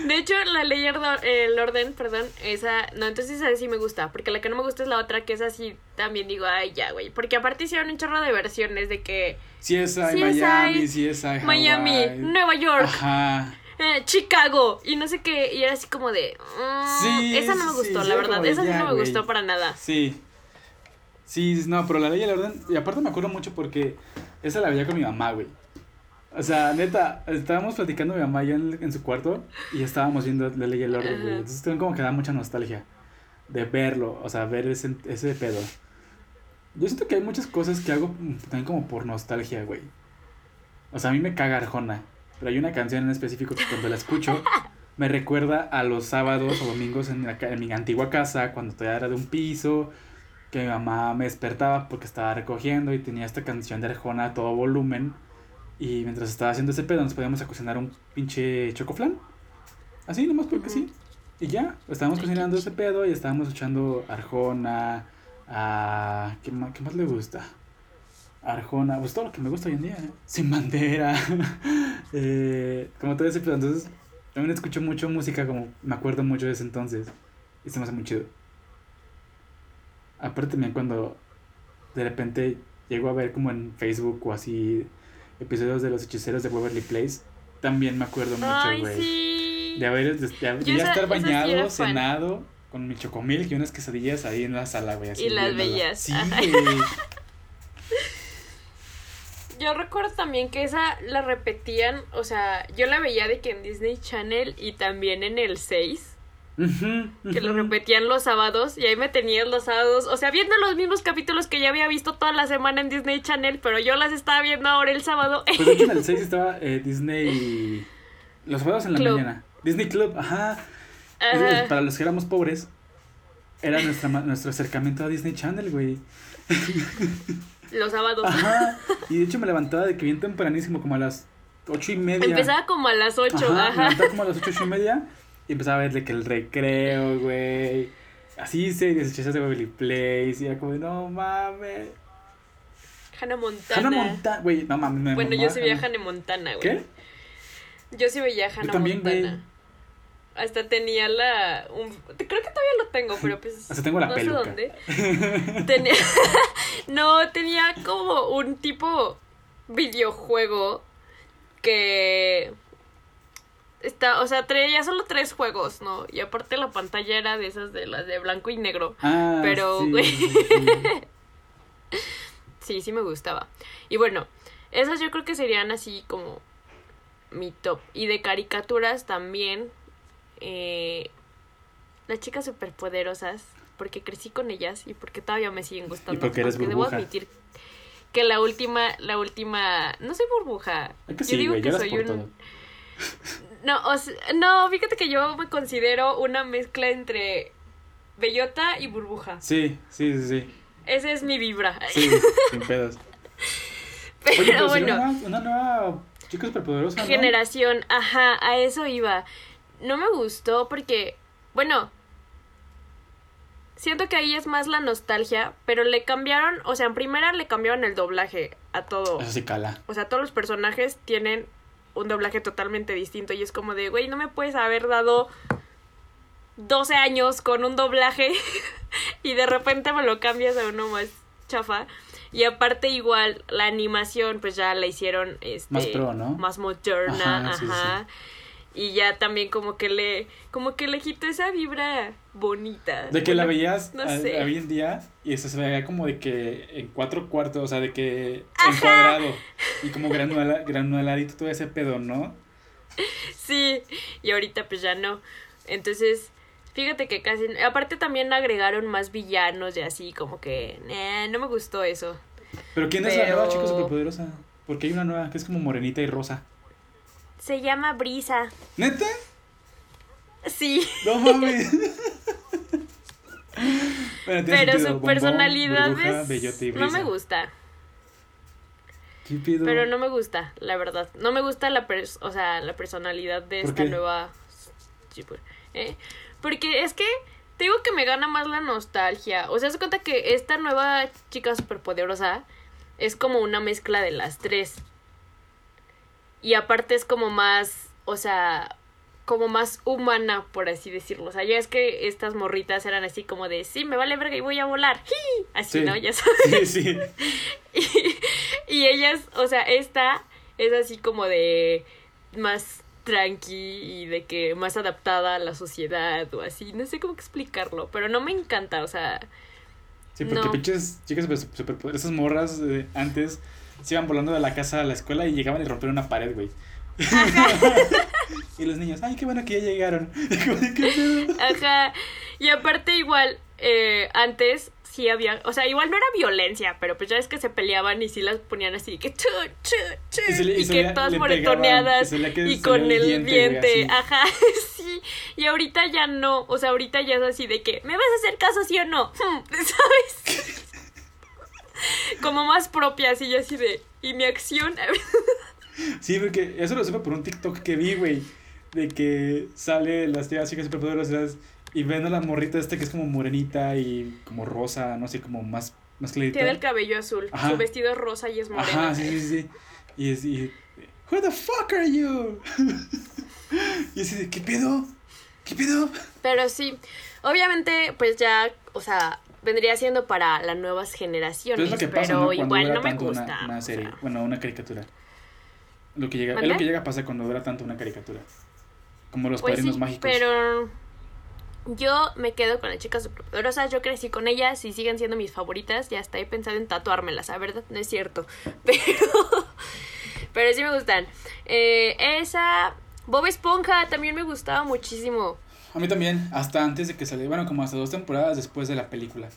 Speaker 1: De hecho, la ley, el orden, perdón, esa, no, entonces esa sí me gusta, porque la que no me gusta es la otra, que es así, también digo, ay, ya, güey, porque aparte hicieron un chorro de versiones de que...
Speaker 2: Sí, es Miami, sí, es
Speaker 1: Miami, Nueva York. Ajá. Eh, Chicago y no sé qué, y era así como de... Mm, esa no me gustó, la verdad, esa sí no me gustó para nada.
Speaker 2: Sí. Sí, no, pero la ley y el orden, y aparte me acuerdo mucho porque esa la veía con mi mamá, güey. O sea, neta, estábamos platicando mi mamá y yo en, su cuarto y estamos viendo la ley y el orden, güey. Entonces como que da mucha nostalgia de verlo, o sea, ver ese, ese pedo. Yo siento que hay muchas cosas que hago también como por nostalgia, güey. O sea, a mí me caga Arjona. Pero hay una canción en específico que cuando la escucho me recuerda a los sábados o domingos en, en mi antigua casa, cuando todavía era de un piso, que mi mamá me despertaba porque estaba recogiendo y tenía esta canción de Arjona a todo volumen. Y mientras estaba haciendo ese pedo nos podíamos a cocinar un pinche chocoflan. Así, nomás porque sí. Y ya, estábamos cocinando ese pedo y estábamos escuchando Arjona, a... ¿Qué más, ¿Qué más le gusta? Arjona, pues todo lo que me gusta hoy en día, ¿eh? Sin bandera, eh, como todo ese pedo. Entonces, también escucho mucho música, como me acuerdo mucho de ese entonces, y se me hace muy chido. Aparte también cuando de repente llego a ver como en Facebook o así episodios de los hechiceros de Waverly Place, también me acuerdo mucho, güey. De haber, de, ya estar bañado, cenado, con mi chocomil y unas quesadillas ahí en la sala, güey.
Speaker 1: y las bellas.
Speaker 2: Sí,
Speaker 1: yo recuerdo también que esa la repetían, o sea, yo la veía de que en Disney Channel y también en el 6. Que lo repetían los sábados y ahí me tenían los sábados, o sea, viendo los mismos capítulos que ya había visto toda la semana en Disney Channel, pero yo las estaba viendo ahora el sábado.
Speaker 2: Pues de hecho en el 6 estaba eh, Disney... Los sábados en la mañana. Disney Club, ajá. para los que éramos pobres, era nuestra, nuestro acercamiento a Disney Channel, güey.
Speaker 1: Los sábados.
Speaker 2: Ajá. Y de hecho me levantaba de que bien tempranísimo, como a las ocho y media.
Speaker 1: Empezaba como a las ocho,
Speaker 2: ajá. Me levantaba como a las ocho, ocho y media y empezaba a ver de que el recreo, güey. Así series hechas de Beverly Place. Y era como, no mames.
Speaker 1: Hannah Montana.
Speaker 2: Hannah Montana, güey, no mames.
Speaker 1: bueno, yo sí veía Hannah Montana, güey. ¿Qué? Yo sí veía Hannah yo también, Montana. Hasta tenía la. Un, creo que todavía lo tengo, pero pues.
Speaker 2: Hasta tengo la
Speaker 1: no
Speaker 2: peluca.
Speaker 1: sé dónde. tenía, no, tenía como un tipo videojuego que está, o sea, traía solo tres juegos, ¿no? Y aparte la pantalla era de esas de las de blanco y negro.
Speaker 2: Ah,
Speaker 1: pero,
Speaker 2: sí,
Speaker 1: güey.
Speaker 2: sí,
Speaker 1: sí, sí me gustaba. Y bueno, esas yo creo que serían así como mi top. Y de caricaturas también. Eh, las chicas superpoderosas. Porque crecí con ellas y porque todavía me siguen gustando.
Speaker 2: Y porque eres
Speaker 1: debo admitir que la última, la última, no soy burbuja.
Speaker 2: que sí, yo digo que soy un todo.
Speaker 1: No, o sea, no, fíjate que yo me considero una mezcla entre bellota y burbuja.
Speaker 2: Sí, sí, sí, sí.
Speaker 1: Esa es mi vibra.
Speaker 2: Sí, sin pedos.
Speaker 1: Pero,
Speaker 2: Oye, pero
Speaker 1: bueno.
Speaker 2: Una, una, nueva chica superpoderosa. ¿no?
Speaker 1: Generación, ajá, a eso iba. No me gustó porque, bueno, siento que ahí es más la nostalgia, pero le cambiaron, o sea, en primera le cambiaron el doblaje a todo.
Speaker 2: Eso sí cala.
Speaker 1: O sea, todos los personajes tienen un doblaje totalmente distinto y es como de, güey, no me puedes haber dado 12 años con un doblaje y de repente me lo cambias a uno más chafa. Y aparte igual la animación pues ya la hicieron este,
Speaker 2: más pro, ¿no?
Speaker 1: Más moderna, ajá.
Speaker 2: Ajá, sí, sí.
Speaker 1: Y ya también como que le como que le quitó esa vibra bonita.
Speaker 2: De que
Speaker 1: Bueno,
Speaker 2: la veías
Speaker 1: no
Speaker 2: a-
Speaker 1: sé.
Speaker 2: hoy en día y eso se veía como de que en cuatro cuartos, o sea, de que
Speaker 1: Ajá.
Speaker 2: encuadrado y como granula, granuladito todo ese pedo, ¿no?
Speaker 1: Sí, y ahorita pues ya no. Entonces, fíjate que casi... Aparte también agregaron más villanos y así, como que... eh, no me gustó eso.
Speaker 2: Pero ¿quién es la nueva chica superpoderosa? Porque hay una nueva que es como morenita y rosa.
Speaker 1: Se llama Brisa.
Speaker 2: ¿Neta?
Speaker 1: Sí,
Speaker 2: No mames. Bueno,
Speaker 1: pero
Speaker 2: sentido.
Speaker 1: su
Speaker 2: Bombón,
Speaker 1: personalidad
Speaker 2: burbuja,
Speaker 1: es... No me gusta, pero no me gusta, la verdad. No me gusta la, pers- o sea, la personalidad de
Speaker 2: ¿Por
Speaker 1: esta
Speaker 2: qué?
Speaker 1: nueva... Pues, ¿eh? Porque es que... Te digo que me gana más la nostalgia. O sea, se cuenta que esta nueva chica superpoderosa es como una mezcla de las tres. Y aparte es como más, o sea, como más humana, por así decirlo. O sea, ya es que estas morritas eran así como de, sí, me vale verga y voy a volar. ¡Ji! Así,
Speaker 2: Sí.
Speaker 1: ¿no? Ya sabes.
Speaker 2: Sí, sí.
Speaker 1: Y, y ellas, o sea, esta es así como de más tranqui y de que más adaptada a la sociedad o así. No sé cómo explicarlo, pero no me encanta, o sea...
Speaker 2: Sí, porque
Speaker 1: No.
Speaker 2: pinches chicas super, super- esas morras antes se iban volando de la casa a la escuela y llegaban y rompieron una pared, güey. y los niños, ay, qué bueno que ya llegaron.
Speaker 1: Ajá. Y aparte igual, eh, antes sí había, o sea, igual no era violencia, pero pues ya es que se peleaban y sí las ponían así, que chu, chu, chu,
Speaker 2: Y se le- y
Speaker 1: y
Speaker 2: se
Speaker 1: que
Speaker 2: le-
Speaker 1: todas moretoneadas
Speaker 2: y
Speaker 1: con
Speaker 2: el
Speaker 1: el
Speaker 2: diente,
Speaker 1: ajá, sí. Y ahorita ya no, o sea, ahorita ya es así de que, ¿me vas a hacer caso sí o no? ¿Sabes? Como más propia, así yo así de, ¿y mi acción?
Speaker 2: Sí, porque eso lo supe por un TikTok que vi, güey. De que sale las tías chicas superpoderosas y ven a la morrita esta que es como morenita y como rosa, no sé, como más, más clarita.
Speaker 1: Tiene el cabello azul,
Speaker 2: Ajá.
Speaker 1: su vestido es rosa y es morena.
Speaker 2: Ajá, sí, sí, sí. Y es, y, Who the fuck are you? y así de, ¿qué pedo? ¿Qué pedo?
Speaker 1: Pero sí, obviamente, pues ya, o sea, vendría siendo para las nuevas generaciones, pero
Speaker 2: pasa, ¿no?
Speaker 1: Igual no me gusta.
Speaker 2: Una, una
Speaker 1: o
Speaker 2: serie,
Speaker 1: sea.
Speaker 2: bueno, una caricatura. Lo que llega, es lo que llega a pasar cuando dura tanto una caricatura. Como los
Speaker 1: Pues
Speaker 2: padrinos
Speaker 1: sí,
Speaker 2: mágicos.
Speaker 1: pero yo me quedo con las chicas superpoderosas, yo crecí con ellas y siguen siendo mis favoritas, ya hasta he pensado en tatuármelas, la verdad, no es cierto, pero Pero sí me gustan. Eh, esa. Bob Esponja también me gustaba muchísimo.
Speaker 2: A mí también, hasta antes de que saliera, bueno, como hasta dos temporadas después de la película.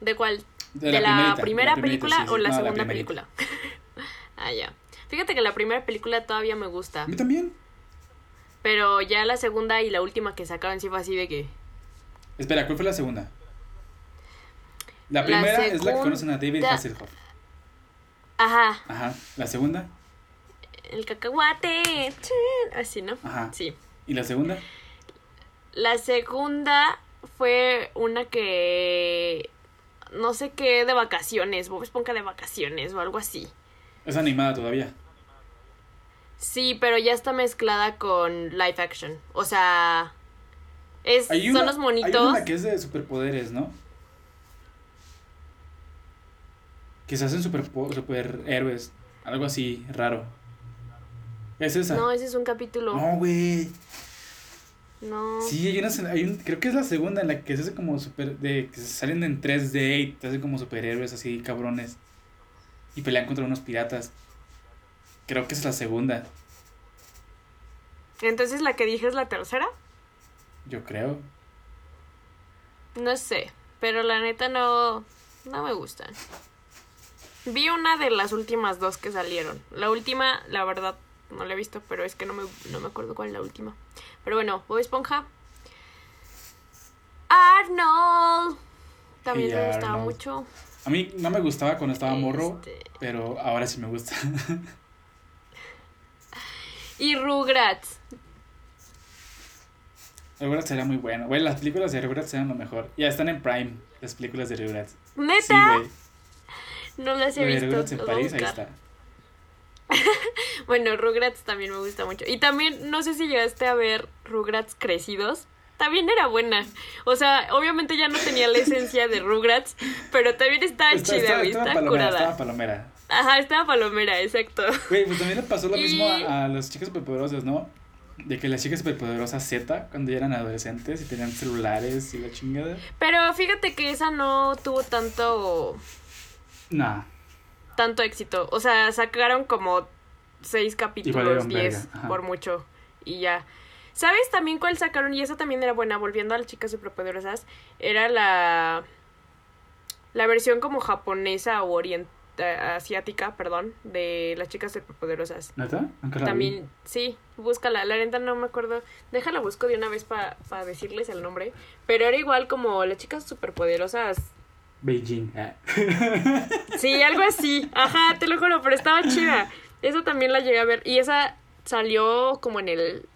Speaker 1: ¿De cuál?
Speaker 2: De,
Speaker 1: ¿De, la, primera
Speaker 2: la
Speaker 1: película
Speaker 2: sí, sí.
Speaker 1: o la
Speaker 2: No,
Speaker 1: segunda película? ah, ya. Fíjate que la primera película todavía me gusta.
Speaker 2: A mí también.
Speaker 1: Pero ya la segunda y la última que sacaron sí fue así de que.
Speaker 2: Espera, ¿cuál fue la segunda? La
Speaker 1: La
Speaker 2: primera es la que conocen a David Hasselhoff.
Speaker 1: Ajá,
Speaker 2: Ajá. La segunda.
Speaker 1: el cacahuate. Así, ¿no?
Speaker 2: Ajá.
Speaker 1: Sí.
Speaker 2: ¿Y la segunda?
Speaker 1: La segunda fue una que. No sé qué, de vacaciones. Bob Esponja de vacaciones o algo así.
Speaker 2: Es animada todavía.
Speaker 1: Sí, pero ya está mezclada con live action. O sea. Es,
Speaker 2: Hay
Speaker 1: son los
Speaker 2: Hay
Speaker 1: monitos.
Speaker 2: una que es de superpoderes, ¿no? Que se hacen super, superhéroes. Algo así, raro. ¿Es esa?
Speaker 1: No, ese es un capítulo.
Speaker 2: No, güey.
Speaker 1: No.
Speaker 2: Sí, hay una, hay un, creo que es la segunda en la que se hace como super, de, que se salen en 3D y te hacen como superhéroes así, cabrones. Y pelean contra unos piratas. Creo que es la segunda,
Speaker 1: Entonces la que dije es la tercera.
Speaker 2: yo creo.
Speaker 1: No sé. Pero la neta no. No me gustan. Vi una de las últimas dos que salieron. La última, la verdad, no la he visto, pero es que no me, no me acuerdo cuál es la última. Pero bueno, Bob Esponja. Arnold. También me gustaba mucho.
Speaker 2: A mí no me gustaba cuando estaba morro,
Speaker 1: Este,
Speaker 2: pero ahora sí me gusta.
Speaker 1: Y Rugrats.
Speaker 2: Rugrats era muy bueno. Güey, las películas de Rugrats eran lo mejor. Ya están en Prime, las películas de Rugrats. Sí,
Speaker 1: ¿Neta?
Speaker 2: güey.
Speaker 1: no las he visto.
Speaker 2: Rugrats en París, ahí está.
Speaker 1: Bueno, Rugrats también me gusta mucho. Y también, no sé si llegaste a ver Rugrats crecidos. También era buena. O sea, obviamente ya no tenía la esencia de Rugrats, pero también estaba
Speaker 2: Está-
Speaker 1: chida,
Speaker 2: estaba- estaba
Speaker 1: Estaba
Speaker 2: palomera,
Speaker 1: curada.
Speaker 2: estaba palomera.
Speaker 1: Ajá, estaba palomera, exacto.
Speaker 2: Güey, pues también le pasó lo
Speaker 1: Y-
Speaker 2: mismo a, a las chicas superpoderosas, ¿no? De que las chicas superpoderosas Z, cuando ya eran adolescentes y tenían celulares y la chingada.
Speaker 1: Pero fíjate que esa no tuvo tanto,
Speaker 2: Nah,
Speaker 1: tanto éxito. O sea, sacaron como seis capítulos, diez, por mucho. Y ya. ¿Sabes también cuál sacaron? Y esa también era buena, volviendo a las chicas superpoderosas. Era la. La versión como japonesa o oriental. asiática, perdón, de las chicas superpoderosas.
Speaker 2: ¿neta? Nunca la vi.
Speaker 1: También, sí, búscala. La neta no me acuerdo. Déjala busco de una vez para decirles el nombre. Pero era igual como las chicas superpoderosas.
Speaker 2: Beijing. ah.
Speaker 1: Sí, algo así. Ajá, te lo juro, pero estaba chida. Esa también la llegué a ver. Y esa salió como en el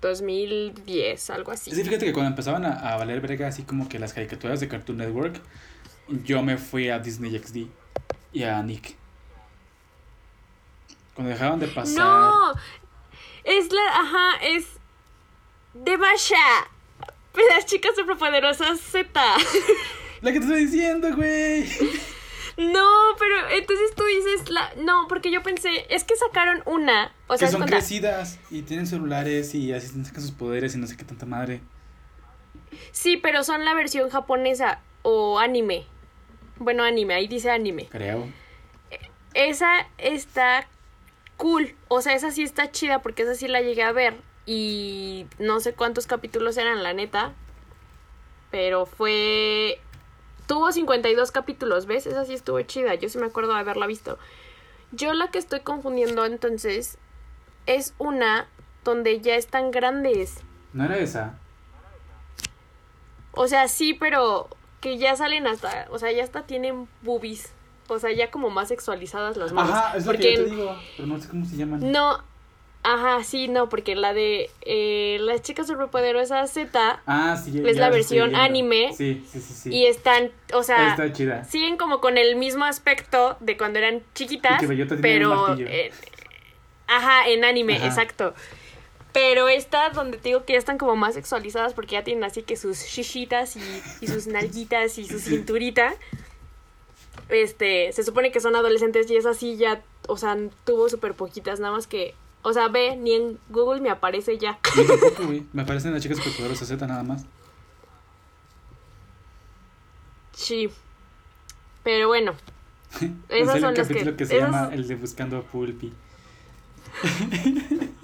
Speaker 1: 2010, algo así.
Speaker 2: Sí, fíjate que cuando empezaban a, a valer verga así como que las caricaturas de Cartoon Network, yo me fui a Disney XD y a Nick. Cuando dejaban de pasar.
Speaker 1: No, es la, ajá, es de Masha. Las chicas superpoderosas Z.
Speaker 2: La que te estoy diciendo, güey.
Speaker 1: No, pero entonces tú dices la. No, porque yo pensé, es que sacaron una. O sea,
Speaker 2: que son crecidas y tienen celulares y así sacan sus poderes y no sé qué tanta madre.
Speaker 1: Sí, pero son la versión japonesa o anime. Bueno, anime, ahí dice anime.
Speaker 2: Creo.
Speaker 1: Esa está cool. O sea, esa sí está chida porque esa sí la llegué a ver. Y no sé cuántos capítulos eran, la neta. Pero fue. Tuvo 52 capítulos, ¿ves? Esa sí estuvo chida. Yo sí me acuerdo de haberla visto. Yo la que estoy confundiendo entonces es una donde ya están grandes.
Speaker 2: ¿No era esa?
Speaker 1: O sea, sí, pero que ya salen hasta. O sea, ya hasta tienen boobies. O sea, ya como más sexualizadas las manos.
Speaker 2: Ajá, es lo
Speaker 1: porque
Speaker 2: que yo te digo, pero no sé cómo se llaman.
Speaker 1: No, ajá, sí, no, porque la de eh, las chicas superpoderosas Z
Speaker 2: Ah, sí.
Speaker 1: Es la versión anime.
Speaker 2: Sí, sí, sí, sí.
Speaker 1: y están, o sea,
Speaker 2: Está chida.
Speaker 1: siguen como con el mismo aspecto de cuando eran chiquitas, pero eh, ajá, en anime,
Speaker 2: Ajá.
Speaker 1: exacto. Pero esta donde te digo que ya están como más sexualizadas porque ya tienen así que sus shishitas y, y sus nalguitas y su cinturita. Este, se supone que son adolescentes y es así ya, o sea, tuvo súper poquitas, nada más que, o sea, ve, ni en Google me aparece ya.
Speaker 2: Yo tampoco, güey. Me aparecen las chicas superpoderosas Z nada más.
Speaker 1: Sí. Pero bueno, Esas son las
Speaker 2: capítulo
Speaker 1: que.
Speaker 2: que, se
Speaker 1: esas-
Speaker 2: llama el de Buscando a Pulpi.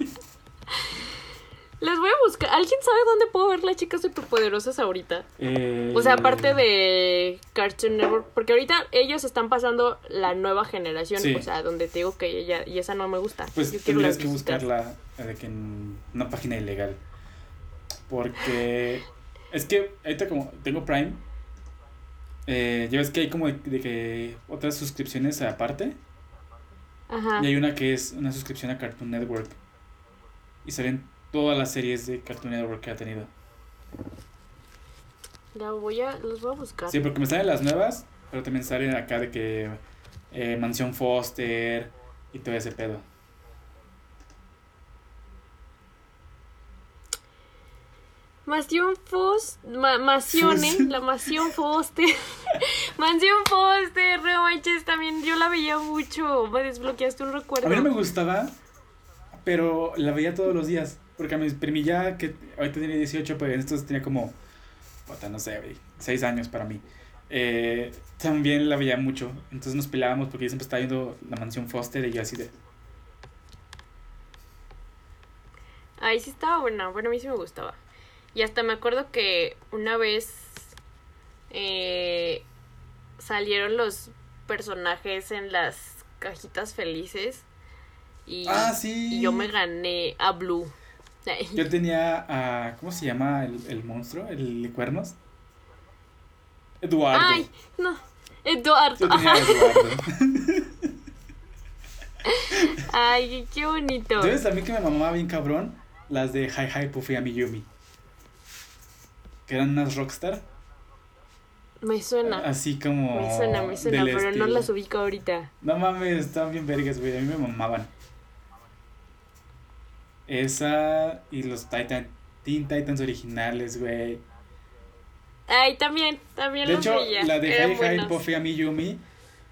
Speaker 1: Les voy a buscar. ¿Alguien sabe dónde puedo ver las chicas superpoderosas ahorita?
Speaker 2: Eh,
Speaker 1: O sea, aparte de Cartoon Network, porque ahorita ellos están pasando la nueva generación,
Speaker 2: Sí.
Speaker 1: o sea, donde te digo que ella y esa no me gusta.
Speaker 2: Pues
Speaker 1: Yo
Speaker 2: tendrías que buscarla eh, de que en una página ilegal. Porque es que ahorita como tengo Prime, eh, ya ves que hay como de, de que otras suscripciones aparte.
Speaker 1: Ajá.
Speaker 2: Y hay una que es una suscripción a Cartoon Network. Y salen todas las series de Cartoon Network que ha tenido.
Speaker 1: La voy a, los voy a buscar.
Speaker 2: Sí, porque me salen las nuevas, pero también salen acá de que eh, Mansión Foster y todo ese pedo.
Speaker 1: Mansión Foster, ma Masione, la Mansión Foster. Mansión Foster, no manches, también yo la veía mucho. Me desbloqueaste un recuerdo.
Speaker 2: A mí no me gustaba, pero la veía todos los días. Porque a mi primilla, que ahorita tiene 18, pues entonces tenía como, puta, no sé, güey, 6 años para mí. Eh, también la veía mucho. Entonces nos peleábamos porque yo siempre estaba viendo la mansión Foster y yo así de.
Speaker 1: Ahí sí estaba buena, bueno, a mí sí me gustaba. Y hasta me acuerdo que una vez eh, salieron los personajes en las cajitas felices y,
Speaker 2: Ah, sí.
Speaker 1: y yo me gané a Blue.
Speaker 2: Yo tenía a. ¿Cómo se llama el, el monstruo? ¿El de cuernos? Eduardo.
Speaker 1: Ay, no. Eduardo.
Speaker 2: Yo tenía a Eduardo.
Speaker 1: Ay, qué bonito.
Speaker 2: ¿Sabes también que me mamaba bien cabrón? Las de Hi Hi Puffy Ami Yumi. Que eran unas rockstar.
Speaker 1: Me suena.
Speaker 2: Así como.
Speaker 1: Me suena, me suena, pero no las ubico ahorita.
Speaker 2: No mames, estaban bien vergas, güey. A mí me mamaban. Esa y los Titan, Teen Titans originales, güey.
Speaker 1: Ay, también, también
Speaker 2: De
Speaker 1: los
Speaker 2: hecho,
Speaker 1: veía.
Speaker 2: la de
Speaker 1: Eran
Speaker 2: Hi Hi. Puffy Ami Yumi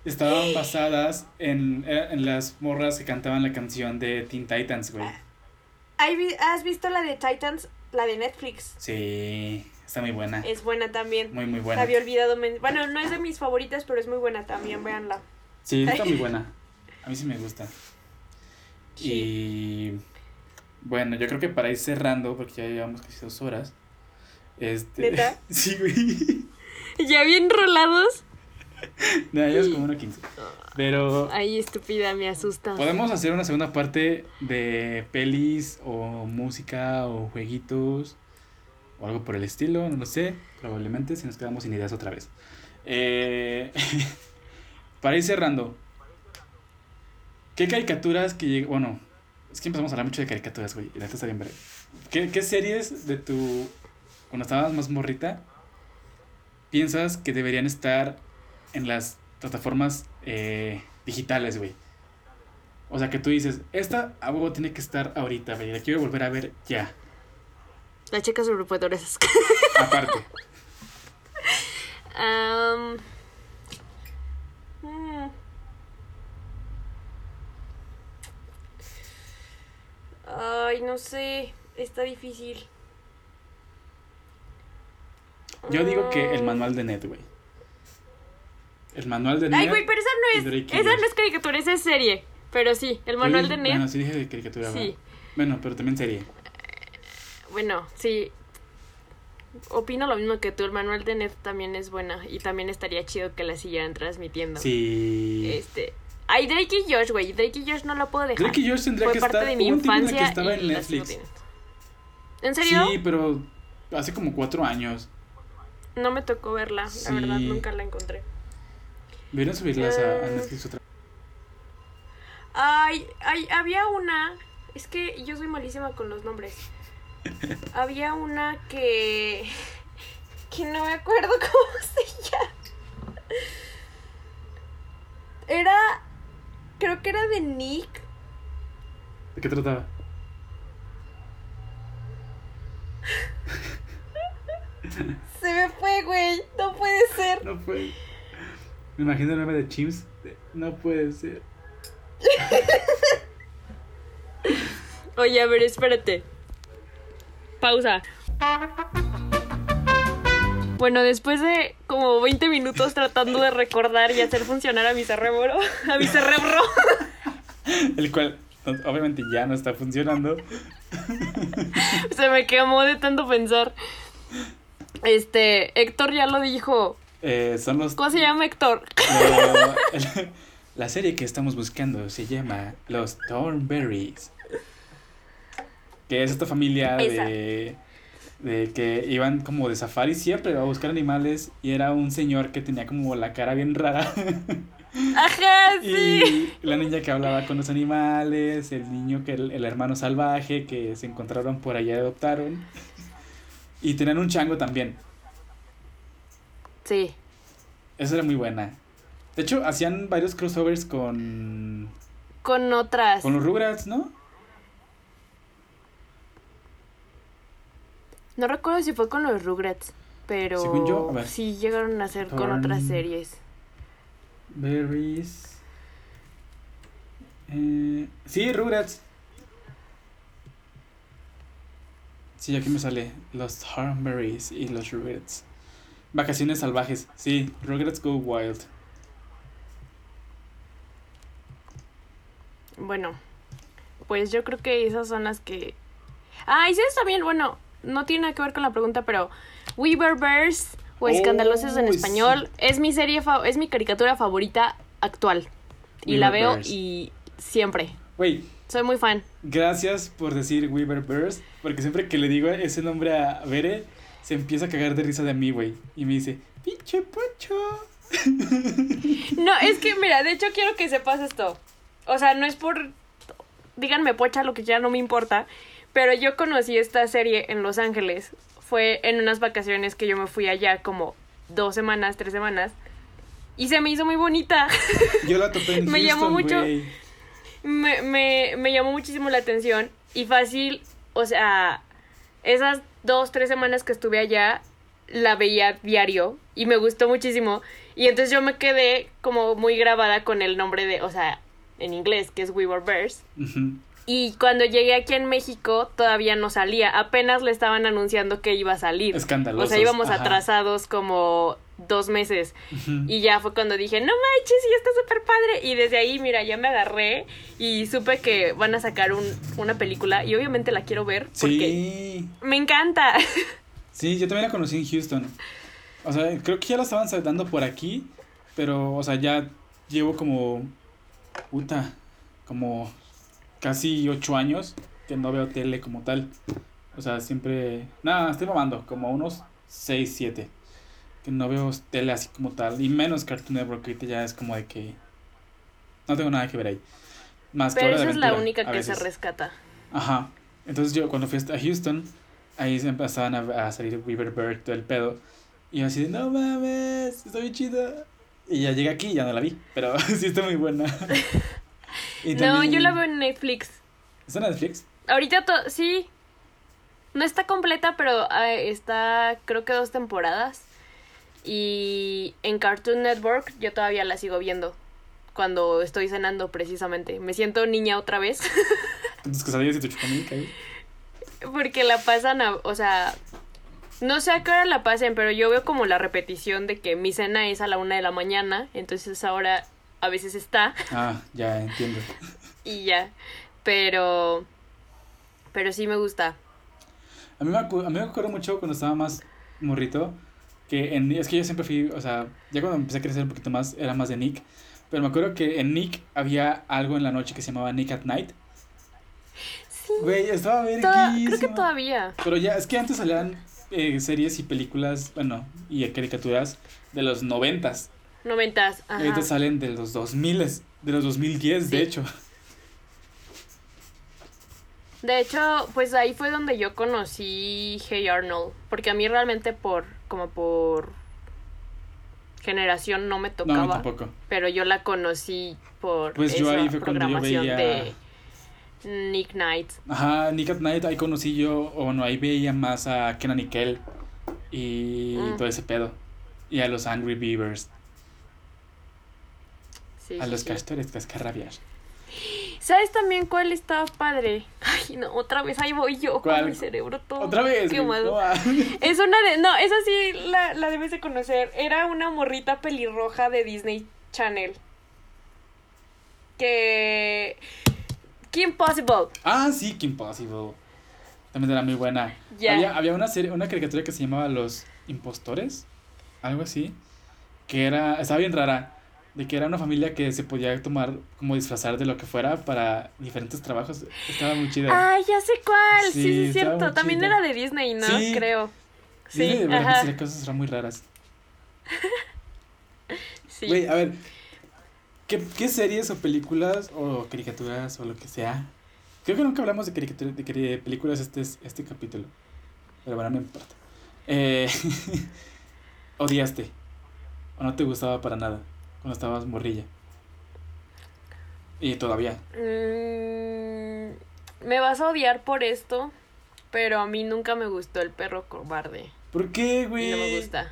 Speaker 2: estaban basadas en, eh, en las morras que cantaban la canción de Teen Titans, güey.
Speaker 1: Vi- ¿Has visto la de Titans? La de Netflix.
Speaker 2: Sí, está muy buena.
Speaker 1: Es buena también.
Speaker 2: Muy, muy
Speaker 1: La
Speaker 2: buena.
Speaker 1: había olvidado. Bueno, no es de mis favoritas, pero es muy buena también, véanla.
Speaker 2: Sí, está muy buena. A mí sí me gusta.
Speaker 1: Sí.
Speaker 2: Y bueno, yo creo que para ir cerrando, porque ya llevamos casi dos horas. Este.
Speaker 1: ¿Neta?
Speaker 2: sí, güey.
Speaker 1: ¿Ya bien rolados?
Speaker 2: No, ya es como una. Pero
Speaker 1: Ay, estúpida, me asusta.
Speaker 2: podemos hacer una segunda parte de pelis o música o jueguitos o algo por el estilo, no lo sé. Probablemente si nos quedamos sin ideas otra vez. Eh, para ir cerrando, ¿qué caricaturas que Bueno, es que empezamos a hablar mucho de caricaturas, güey. Y la está bien breve. ¿Qué, ¿Qué series de tu. Cuando estabas más morrita, piensas que deberían estar en las plataformas eh, digitales, güey? O sea, que tú dices, esta a huevo tiene que estar ahorita, güey. La quiero volver a ver ya.
Speaker 1: La chica superpoderosas.
Speaker 2: Aparte.
Speaker 1: Am, mm. Ay, no sé. Está difícil.
Speaker 2: Yo digo que el
Speaker 1: Mm.
Speaker 2: manual de Ned, güey. El manual de Ned.
Speaker 1: Ay, güey, pero esa no es. Esa no es caricatura, esa es serie. Pero sí, el manual de Ned.
Speaker 2: Bueno, sí dije de caricatura,
Speaker 1: Sí.
Speaker 2: Bueno, pero también serie.
Speaker 1: Bueno, sí. Opino lo mismo que tú. El manual de Ned también es buena. Y también estaría chido que la siguieran transmitiendo.
Speaker 2: Sí.
Speaker 1: Este. Ay, Drake y Josh, güey. Drake y Josh no la puedo dejar.
Speaker 2: Drake y Josh tendría
Speaker 1: Fue
Speaker 2: que
Speaker 1: parte
Speaker 2: estar.
Speaker 1: de mi infancia.
Speaker 2: que estaba en Netflix.
Speaker 1: ¿En serio?
Speaker 2: Sí, pero hace como cuatro años.
Speaker 1: No me tocó verla, la verdad, nunca la encontré.
Speaker 2: Deberían subirlas a, a
Speaker 1: Eh.
Speaker 2: Netflix otra
Speaker 1: Ay, ay, había una. Es que yo soy malísima con los nombres. había una que. que no me acuerdo cómo se llama. Era. Creo que era de Nick.
Speaker 2: ¿De qué trataba?
Speaker 1: Se me fue, güey. No puede ser.
Speaker 2: No puede. Me imagino el meme de Chims. de, No puede ser.
Speaker 1: Oye, a ver, espérate. Pausa. Bueno, después de como 20 minutos tratando de recordar y hacer funcionar a mi cerebro, a mi cerebro,
Speaker 2: El cual obviamente ya no está funcionando.
Speaker 1: se me quemó de tanto pensar. Este, Héctor ya lo dijo.
Speaker 2: Eh, son los...
Speaker 1: ¿Cómo se llama Héctor?
Speaker 2: la serie que estamos buscando se llama Los Thornberries. Que es esta familia de, de que iban como de safari siempre a buscar animales y era un señor que tenía como la cara bien rara.
Speaker 1: Ajá, sí.
Speaker 2: Y la niña que hablaba con los animales, el niño que el, el hermano salvaje que se encontraron por allá y adoptaron. Y tenían un chango también.
Speaker 1: Sí.
Speaker 2: Esa era muy buena. De hecho, hacían varios crossovers con
Speaker 1: Con otras.
Speaker 2: con los Rugrats, ¿no?
Speaker 1: No recuerdo si fue con los Rugrats, pero
Speaker 2: Según yo, a ver.
Speaker 1: sí llegaron a hacer con
Speaker 2: Thorn-
Speaker 1: otras series.
Speaker 2: Berries. Eh, sí, Rugrats. Sí, aquí me sale los Thornberries y los Rugrats. Vacaciones salvajes. Sí, Rugrats Go Wild.
Speaker 1: Bueno, pues yo creo que esas son las que... Ah, y está bien, bueno, no tiene nada que ver con la pregunta, pero Weaver Bears o Escandalosos en español es mi serie, es mi caricatura favorita actual. Y la veo y siempre.
Speaker 2: Wey,
Speaker 1: Soy muy fan.
Speaker 2: gracias por decir Weaver Bears. Porque siempre que le digo ese nombre a Bere, se empieza a cagar de risa de mí, güey. Y me dice, pinche pocho.
Speaker 1: No, es que, mira, de hecho quiero que sepas esto. O sea, no es por... Díganme pocha, lo que ya no me importa. Pero yo conocí esta serie en Los Ángeles. Fue en unas vacaciones que yo me fui allá como dos semanas, tres semanas. Y se me hizo muy bonita.
Speaker 2: Yo la topé en
Speaker 1: Me llamó mucho. me, me, me llamó muchísimo la atención. Y fácil, o sea, esas dos, tres semanas que estuve allá, la veía diario. Y me gustó muchísimo. Y entonces yo me quedé como muy grabada con el nombre de, o sea, en inglés, que es We Were Bears. Y cuando llegué aquí en México todavía no salía, apenas le estaban anunciando que iba a salir.
Speaker 2: Escandalosos.
Speaker 1: O sea, íbamos
Speaker 2: ajá.
Speaker 1: atrasados como dos meses. Y ya fue cuando dije, no manches, y está súper padre. Y desde ahí, mira, ya me agarré y supe que van a sacar un, una película y obviamente la quiero ver porque
Speaker 2: Sí,
Speaker 1: me encanta.
Speaker 2: sí, yo también la conocí en Houston. O sea, creo que ya la estaban dando por aquí, pero, o sea, ya llevo como, puta, como casi ocho años que no veo tele como tal. O sea, siempre, nada, estoy mamando, como unos seis, siete, que no veo tele así como tal, y menos Cartoon Network, que ya es como de que no tengo nada que ver ahí. Más que
Speaker 1: Pero
Speaker 2: de
Speaker 1: esa es la única que se rescata.
Speaker 2: Ajá. Entonces yo cuando fui a Houston, ahí se empezaban a, a salir Weaver Bird, todo el pedo. Y yo así de, no mames, está bien chida. Y ya llegué aquí y ya no la vi, pero sí está muy buena.
Speaker 1: No, yo la veo en Netflix.
Speaker 2: ¿Está en Netflix?
Speaker 1: Ahorita sí. No está completa, pero ah, está creo que dos temporadas. Y en Cartoon Network yo todavía la sigo viendo. Cuando estoy cenando precisamente. Me siento niña otra vez.
Speaker 2: Entonces que salías y tu chupamilk ahí.
Speaker 1: Porque la pasan a, o sea, no sé a qué hora la pasen, pero yo veo como la repetición de que mi cena es a la una de la mañana, entonces ahora a veces está
Speaker 2: Ah, ya entiendo.
Speaker 1: y ya. Pero, pero sí me gusta.
Speaker 2: A mí, me acu- a mí me acuerdo mucho cuando estaba más morrito, que en, es que yo siempre fui, o sea, ya cuando empecé a crecer un poquito más, era más de Nick, pero me acuerdo que en Nick había algo en la noche que se llamaba Nick at Night.
Speaker 1: Sí,
Speaker 2: Güey, estaba
Speaker 1: toda- creo que todavía.
Speaker 2: Pero ya, es que antes salían eh, series y películas, bueno, y caricaturas de los noventas.
Speaker 1: Noventas,
Speaker 2: Y ahorita
Speaker 1: ajá.
Speaker 2: salen de los 2000, de los 2010, de
Speaker 1: Sí.
Speaker 2: hecho.
Speaker 1: De hecho, pues ahí fue donde yo conocí Hey Arnold, porque a mí realmente por, como por generación no me
Speaker 2: No,
Speaker 1: tocaba.
Speaker 2: tampoco.
Speaker 1: pero yo la conocí por
Speaker 2: Pues yo ahí fue cuando yo
Speaker 1: programación
Speaker 2: veía-
Speaker 1: de Nick Knight.
Speaker 2: Ajá, Nick at Night, ahí conocí yo, o bueno, ahí veía más a Kenan y Kel y
Speaker 1: Mm.
Speaker 2: todo ese pedo. Y a los Angry Beavers,
Speaker 1: Sí,
Speaker 2: a
Speaker 1: sí,
Speaker 2: los
Speaker 1: sí.
Speaker 2: castores cascarrabias.
Speaker 1: ¿Sabes también cuál estaba padre? Ay, no, otra vez ahí voy yo
Speaker 2: ¿Cuál?
Speaker 1: con mi cerebro todo
Speaker 2: Otra vez,
Speaker 1: quemado. Es una de. No, esa sí la, la debes de conocer. Era una morrita pelirroja de Disney Channel. Que. Kim Possible.
Speaker 2: Ah, sí, Kim Possible. También era muy buena. Había, había una serie, una caricatura que se llamaba Los Impostores, algo así, que era, estaba bien rara, de que era una familia que se podía tomar como disfrazar de lo que fuera para diferentes trabajos. Estaba muy chida.
Speaker 1: Ay, ya sé cuál. Sí,
Speaker 2: Sí,
Speaker 1: sí, cierto. También
Speaker 2: chida.
Speaker 1: era de Disney, ¿no?
Speaker 2: Sí.
Speaker 1: Creo. Sí,
Speaker 2: de verdad hacía cosas eran muy raras.
Speaker 1: Sí.
Speaker 2: Güey, a ver, ¿qué, ¿qué series o películas o caricaturas o lo que sea? Creo que nunca hablamos de caricaturas, de, cari- de películas este, este capítulo. Pero bueno, no importa. Eh, ¿Odiaste? ¿O no te gustaba para nada cuando estabas morrilla? Y todavía.
Speaker 1: Mm, me vas a odiar por esto, pero a mí nunca me gustó el perro cobarde.
Speaker 2: ¿Por qué, güey?
Speaker 1: No me gusta.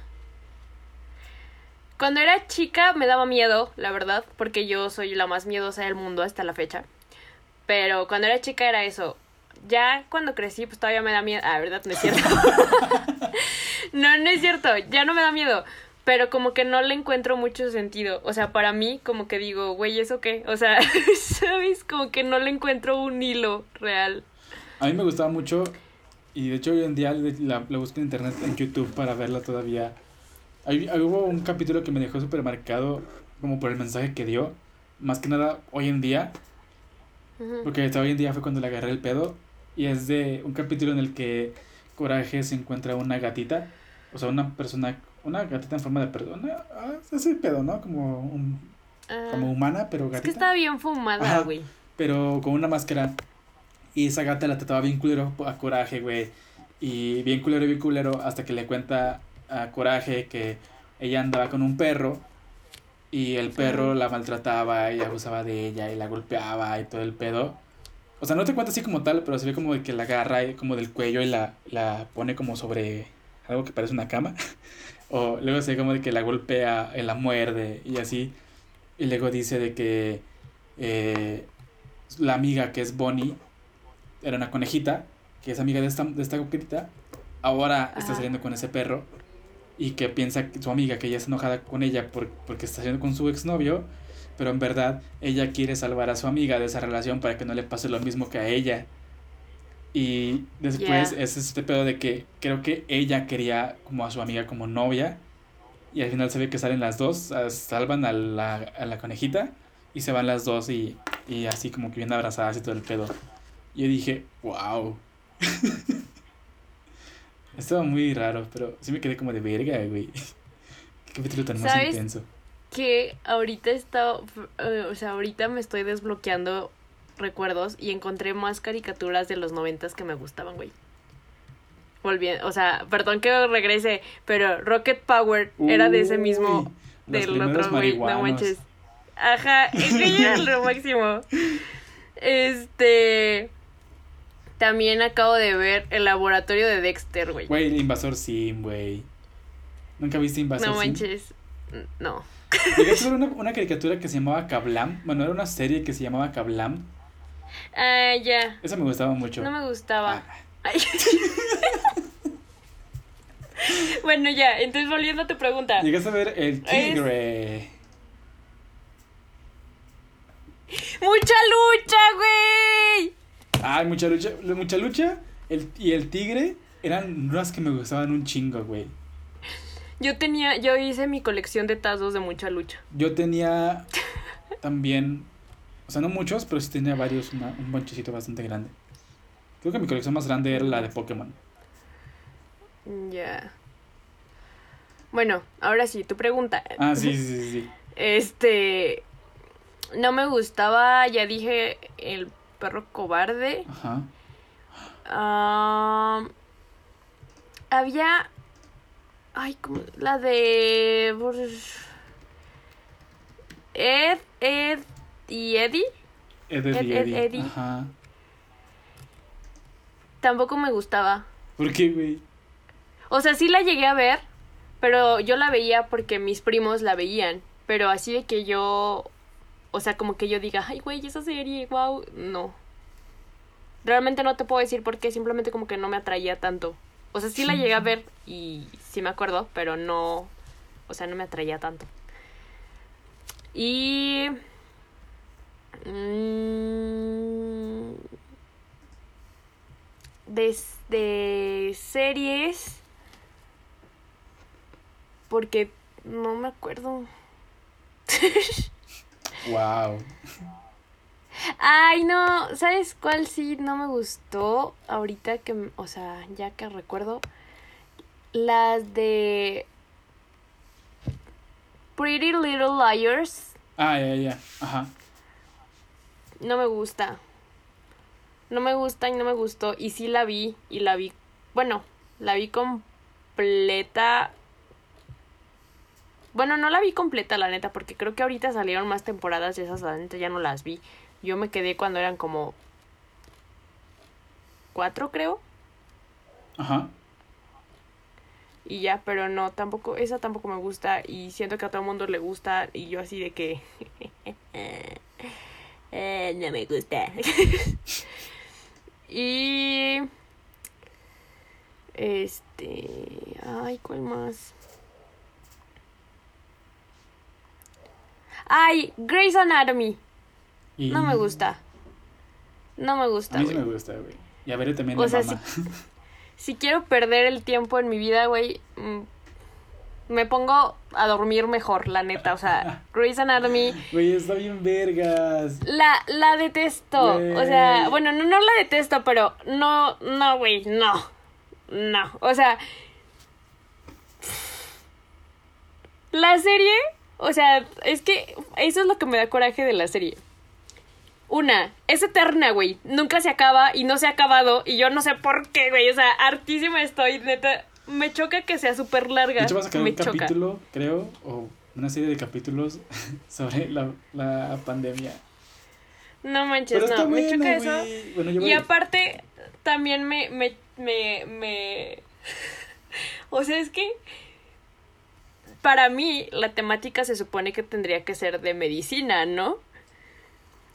Speaker 1: Cuando era chica me daba miedo, la verdad, porque yo soy la más miedosa del mundo hasta la fecha. Pero cuando era chica era eso. Ya cuando crecí, pues todavía me da miedo. Ah, ¿verdad? No es cierto. no, no es cierto. Ya no me da miedo. Pero como que no le encuentro mucho sentido. O sea, para mí, como que digo, güey, ¿eso qué? O sea, ¿sabes? Como que no le encuentro un hilo real.
Speaker 2: A mí me gustaba mucho y de hecho hoy en día la, la busco en internet, en YouTube para verla todavía. Hay, hay- hubo un capítulo que me dejó súper marcado como por el mensaje que dio, más que nada hoy en día, porque hasta hoy en día fue cuando le agarré el pedo y es de un capítulo en el que Coraje se encuentra una gatita, o sea, una persona, una gatita en forma de persona, ah, ese pedo, ¿no? Como, un,
Speaker 1: Ah,
Speaker 2: como humana, pero
Speaker 1: es
Speaker 2: gatita.
Speaker 1: que estaba bien fumada, güey.
Speaker 2: pero con una máscara. Y esa gata la trataba bien culero a Coraje, güey. Y bien culero, bien culero, hasta que le cuenta a Coraje que ella andaba con un perro y el perro la maltrataba y abusaba de ella y la golpeaba y todo el pedo. O sea, no te cuenta así como tal, pero se ve como de que la agarra y como del cuello y la, la pone como sobre algo que parece una cama. o luego se ve como de que la golpea y la muerde y así. Y luego dice de que eh, la amiga que es Bonnie era una conejita, que es amiga de esta, de esta coquetita, ahora está saliendo con ese perro y que piensa que su amiga que ella está enojada con ella por, porque está saliendo con su exnovio, pero en verdad ella quiere salvar a su amiga de esa relación para que no le pase lo mismo que a ella. Y después
Speaker 1: Ya.
Speaker 2: es este pedo de que creo que ella quería como a su amiga como novia y al final se ve que salen las dos, salvan a la, a la conejita y se van las dos y, y así como que bien abrazadas y todo el pedo. Yo dije, wow. Estaba muy raro, pero sí me quedé como de verga, güey. Qué capítulo tan más intenso.
Speaker 1: que ahorita está, eh, o sea, ahorita me estoy desbloqueando recuerdos y encontré más caricaturas de los noventas que me gustaban, güey. Volviendo, o sea, perdón que regrese, pero Rocket Power era de ese mismo, del otro, güey, no manches. Ajá, es que era lo máximo. Este, también acabo de ver el laboratorio de Dexter, güey.
Speaker 2: Güey, el Invasor Sim, güey. ¿Nunca viste Invasor
Speaker 1: No
Speaker 2: Sim?
Speaker 1: manches, no.
Speaker 2: Llegaste a ver una, una caricatura que se llamaba Kablam. Bueno, era una serie que se llamaba Kablam.
Speaker 1: Ah, ya,
Speaker 2: Esa me gustaba mucho.
Speaker 1: no me gustaba.
Speaker 2: Ah,
Speaker 1: bueno, ya, entonces volviendo a tu pregunta.
Speaker 2: Llegaste a ver El Tigre.
Speaker 1: ¡Mucha lucha, güey!
Speaker 2: Ay, mucha lucha. Mucha lucha el, y el tigre eran unas que me gustaban un chingo, güey.
Speaker 1: Yo tenía, yo hice mi colección de tazos de mucha lucha.
Speaker 2: Yo tenía también, o sea, no muchos, pero sí tenía varios, una- un bonchecito bastante grande. Creo que mi colección más grande era la de Pokémon.
Speaker 1: Ya. Bueno, ahora sí, tu pregunta.
Speaker 2: Ah, sí, sí, sí, sí.
Speaker 1: Este. No me gustaba, ya dije, el perro cobarde.
Speaker 2: Ajá.
Speaker 1: Ah, había. Ay, ¿cómo? La de. Ed, Ed y Eddie.
Speaker 2: Ed, Ed, y
Speaker 1: Ed, Ed,
Speaker 2: Eddie.
Speaker 1: Eddie.
Speaker 2: Ajá.
Speaker 1: Tampoco me gustaba.
Speaker 2: ¿Por qué, güey?
Speaker 1: O sea, sí la llegué a ver, pero yo la veía porque mis primos la veían. Pero así de que yo. O sea, como que yo diga, ay, güey, esa serie, wow. No. Realmente no te puedo decir por qué, simplemente como que no me atraía tanto. O sea, sí la llegué a ver y sí me acuerdo, pero no, o sea, no me atraía tanto. Y... mm, de, de series... Porque no me acuerdo.
Speaker 2: Wow.
Speaker 1: Ay, no, ¿sabes cuál sí no me gustó? Ahorita que, o sea, ya que recuerdo, las de Pretty Little Liars,
Speaker 2: Ah, ya, ya. Ajá.
Speaker 1: No me gusta. No me gusta y no me gustó. Y sí la vi, y la vi, bueno, la vi completa. Bueno, no la vi completa, la neta, porque creo que ahorita salieron más temporadas y esas, la neta, ya no las vi. Yo me quedé cuando eran como cuatro, creo.
Speaker 2: Ajá.
Speaker 1: Y ya, pero no, tampoco, esa tampoco me gusta y siento que a todo el mundo le gusta y yo así de que... eh, no me gusta. y... Este... Ay, ¿cuál más? Ay, Grey's Anatomy.
Speaker 2: Y
Speaker 1: No me gusta. No me
Speaker 2: A
Speaker 1: gusta.
Speaker 2: mí sí me gusta, güey. Y a ver también
Speaker 1: O
Speaker 2: la
Speaker 1: sea,
Speaker 2: mamá.
Speaker 1: Si quiero perder el tiempo en mi vida, güey, mm, me pongo a dormir mejor, la neta. O sea, Grey's Anatomy,
Speaker 2: Güey, está bien vergas.
Speaker 1: la, la detesto. O sea, bueno, no, no la detesto, pero no, no, güey, no. No. O sea, la serie, o sea, es que eso es lo que me da coraje de la serie. Una, es eterna, güey. Nunca se acaba y no se ha acabado. Y yo no sé por qué, güey. O sea, hartísima estoy, neta. Me choca que sea súper larga.
Speaker 2: De hecho, vas a
Speaker 1: me
Speaker 2: un
Speaker 1: choca.
Speaker 2: capítulo, creo, o una serie de capítulos sobre la, la pandemia.
Speaker 1: No manches,
Speaker 2: Pero
Speaker 1: no. me
Speaker 2: buena,
Speaker 1: choca eso.
Speaker 2: Bueno, yo
Speaker 1: Y aparte, también me, me, me, me... O sea, es que... Para mí, la temática se supone que tendría que ser de medicina, ¿no?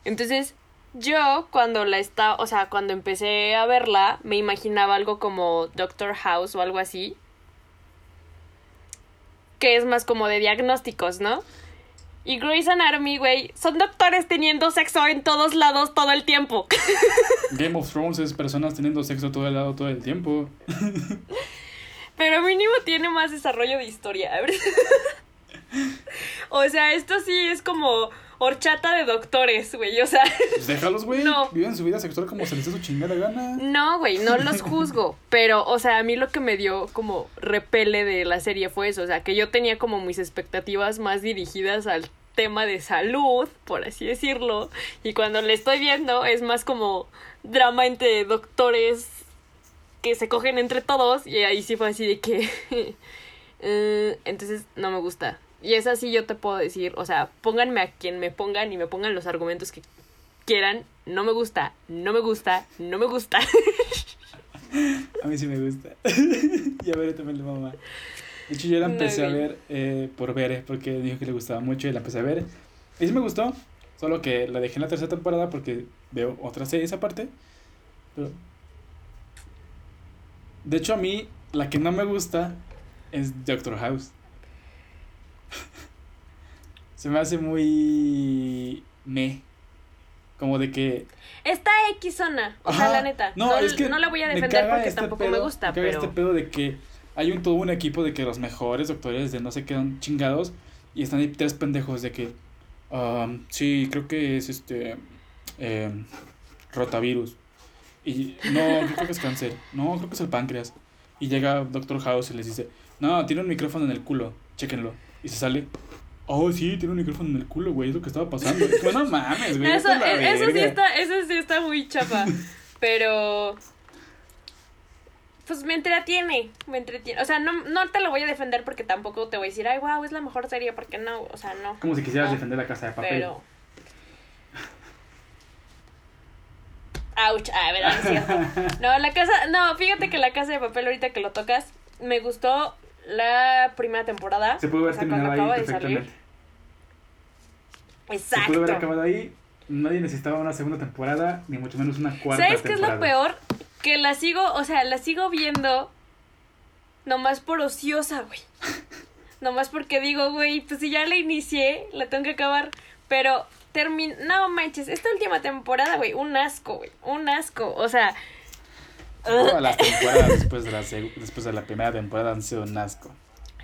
Speaker 1: Entonces, yo cuando la estaba, o sea, cuando empecé a verla, me imaginaba algo como Doctor House o algo así. Que es más como de diagnósticos, ¿no? Y Grey's Anatomy, güey, son doctores teniendo sexo en todos lados todo el tiempo.
Speaker 2: Game of Thrones es personas teniendo sexo todo el lado todo el tiempo.
Speaker 1: Pero mínimo tiene más desarrollo de historia. o sea, esto sí es como horchata de doctores, güey. O sea,
Speaker 2: Pues déjalos, güey.
Speaker 1: No.
Speaker 2: Viven su vida sexual como se les dé su chingada gana.
Speaker 1: no, güey, no los juzgo. Pero, o sea, a mí lo que me dio como repele de la serie fue eso. O sea, que yo tenía como mis expectativas más dirigidas al tema de salud, por así decirlo. Y cuando le estoy viendo es más como drama entre doctores que se cogen entre todos. Y ahí sí fue así de que... eh, entonces no me gusta. Y es así yo te puedo decir, o sea, pónganme a quien me pongan y me pongan los argumentos que quieran. No me gusta, no me gusta, no me gusta.
Speaker 2: A mí sí me gusta. y a ver también la mamá. De hecho, yo la
Speaker 1: No,
Speaker 2: empecé a ver eh, por ver, eh, porque dijo que le gustaba mucho y la empecé a ver. Y sí me gustó, solo que la dejé en la tercera temporada porque veo otras series aparte. Pero... De hecho, a mí la que no me gusta es Doctor House. Se me hace muy... me. Como de que...
Speaker 1: Está X zona, o sea, la neta.
Speaker 2: No,
Speaker 1: No,
Speaker 2: es que
Speaker 1: no la voy a defender porque
Speaker 2: este
Speaker 1: tampoco me gusta,
Speaker 2: me caga
Speaker 1: pero...
Speaker 2: este pedo de que hay un todo un equipo de que los mejores doctores de no sé qué son chingados y están ahí tres pendejos de que um, sí, creo que es este em, rotavirus y no, creo que es cáncer, no, creo que es el páncreas y llega Doctor House y les dice, "No, tiene un micrófono en el culo, chéquenlo." Y se sale Oh, sí, tiene un micrófono en el culo, güey, es lo que estaba pasando. Es como, no mames, güey.
Speaker 1: Eso, sí
Speaker 2: verga".
Speaker 1: está, eso sí está muy chapa. pero. Pues me entretiene, me entretiene. O sea, no, no te lo voy a defender porque tampoco te voy a decir, ay, wow, es la mejor serie, porque no, o sea, no.
Speaker 2: Como si quisieras
Speaker 1: No.
Speaker 2: defender la casa de papel.
Speaker 1: Pero. Ouch, ah, verdad, es cierto. No, la casa, no, fíjate que la casa de papel, ahorita que lo tocas, me gustó la primera temporada.
Speaker 2: Se pudo haber
Speaker 1: o sea,
Speaker 2: terminado ahí perfectamente. Se pudo haber
Speaker 1: Exacto.
Speaker 2: acabado ahí nadie necesitaba una segunda temporada, ni mucho menos una cuarta
Speaker 1: ¿Sabes qué es
Speaker 2: temporada.
Speaker 1: lo peor? Que la sigo, o sea, la sigo viendo nomás por ociosa, güey. Nomás porque digo, güey, pues si ya la inicié, la tengo que acabar. Pero termina. No manches, esta última temporada, güey, un asco, güey. Un asco. O sea.
Speaker 2: Todas las temporadas después de la, seg- después de la primera temporada han sido un asco.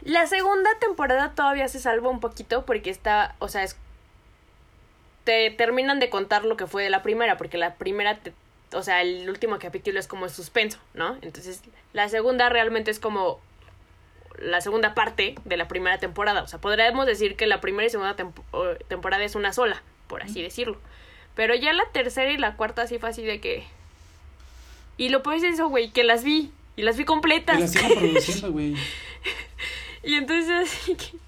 Speaker 1: La segunda temporada todavía se salva un poquito porque está, o sea, es te terminan de contar lo que fue de la primera, porque la primera, te- o sea, el último capítulo es como suspenso, ¿no? Entonces, la segunda realmente es como la segunda parte de la primera temporada. O sea, podríamos decir que la primera y segunda tempo- temporada es una sola, por así decirlo. Pero ya la tercera y la cuarta sí fue así de que... Y lo puedes eso, güey, que las vi. Y las vi completas.
Speaker 2: Y la siguen produciendo, güey.
Speaker 1: Y entonces así que,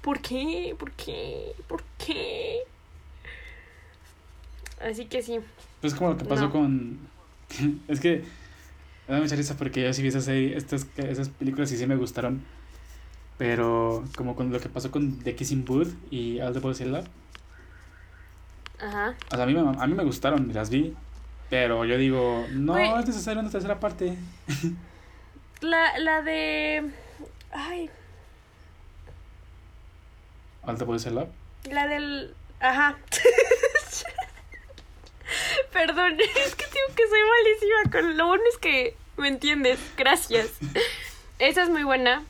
Speaker 1: ¿por qué? ¿Por qué? ¿Por qué? Así que sí.
Speaker 2: Pues como lo que pasó
Speaker 1: No.
Speaker 2: con... es que me da mucha risa porque yo sí vi esas, estas, esas películas y sí me gustaron. Pero como con lo que pasó con The Kissing Booth y All the Boys in Love.
Speaker 1: Ajá.
Speaker 2: O sea, a mí, me, a mí me gustaron las vi. Pero yo digo, no
Speaker 1: Güey.
Speaker 2: es necesario una tercera parte.
Speaker 1: La, la de. Ay,
Speaker 2: the Boys in Love.
Speaker 1: la del. Ajá. Perdón, es que digo que soy malísima con lo bueno es que me entiendes. Gracias. Esa es muy buena.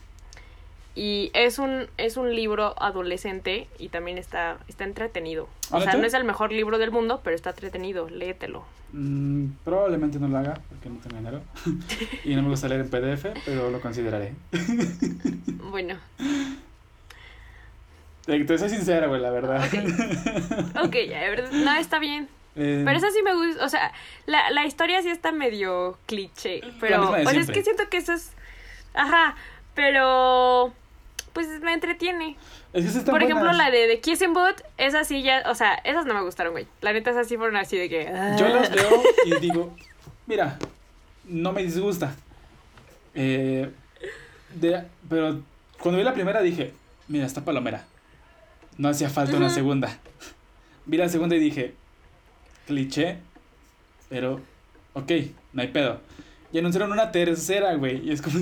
Speaker 1: Y es un, es un libro adolescente y también está, está entretenido. O
Speaker 2: ¿Ah,
Speaker 1: sea,
Speaker 2: neta?
Speaker 1: no es el mejor libro del mundo, pero está entretenido. Léetelo.
Speaker 2: Mm, probablemente no lo haga porque no tengo dinero. y no me gusta leer en PDF, pero lo consideraré.
Speaker 1: Bueno,
Speaker 2: Te, te soy sincera, güey, la verdad.
Speaker 1: ok, ya, de verdad, no, está bien.
Speaker 2: Eh,
Speaker 1: Pero esa sí me gusta, o sea, la, la historia sí está medio cliché, pero o sea, es que siento que eso es, ajá, pero pues me entretiene.
Speaker 2: es que
Speaker 1: Por ejemplo, la de The Kissing Booth, esas sí ya, o sea, esas no me gustaron, güey. La neta, esas sí fueron así de que...
Speaker 2: Yo
Speaker 1: ah.
Speaker 2: las veo y digo, mira, no me disgusta. Eh, de- pero cuando vi la primera dije, mira, está palomera. No hacía falta una segunda. Vi la segunda y dije, cliché, pero ok, no hay pedo. Y anunciaron una tercera, güey. Y es como,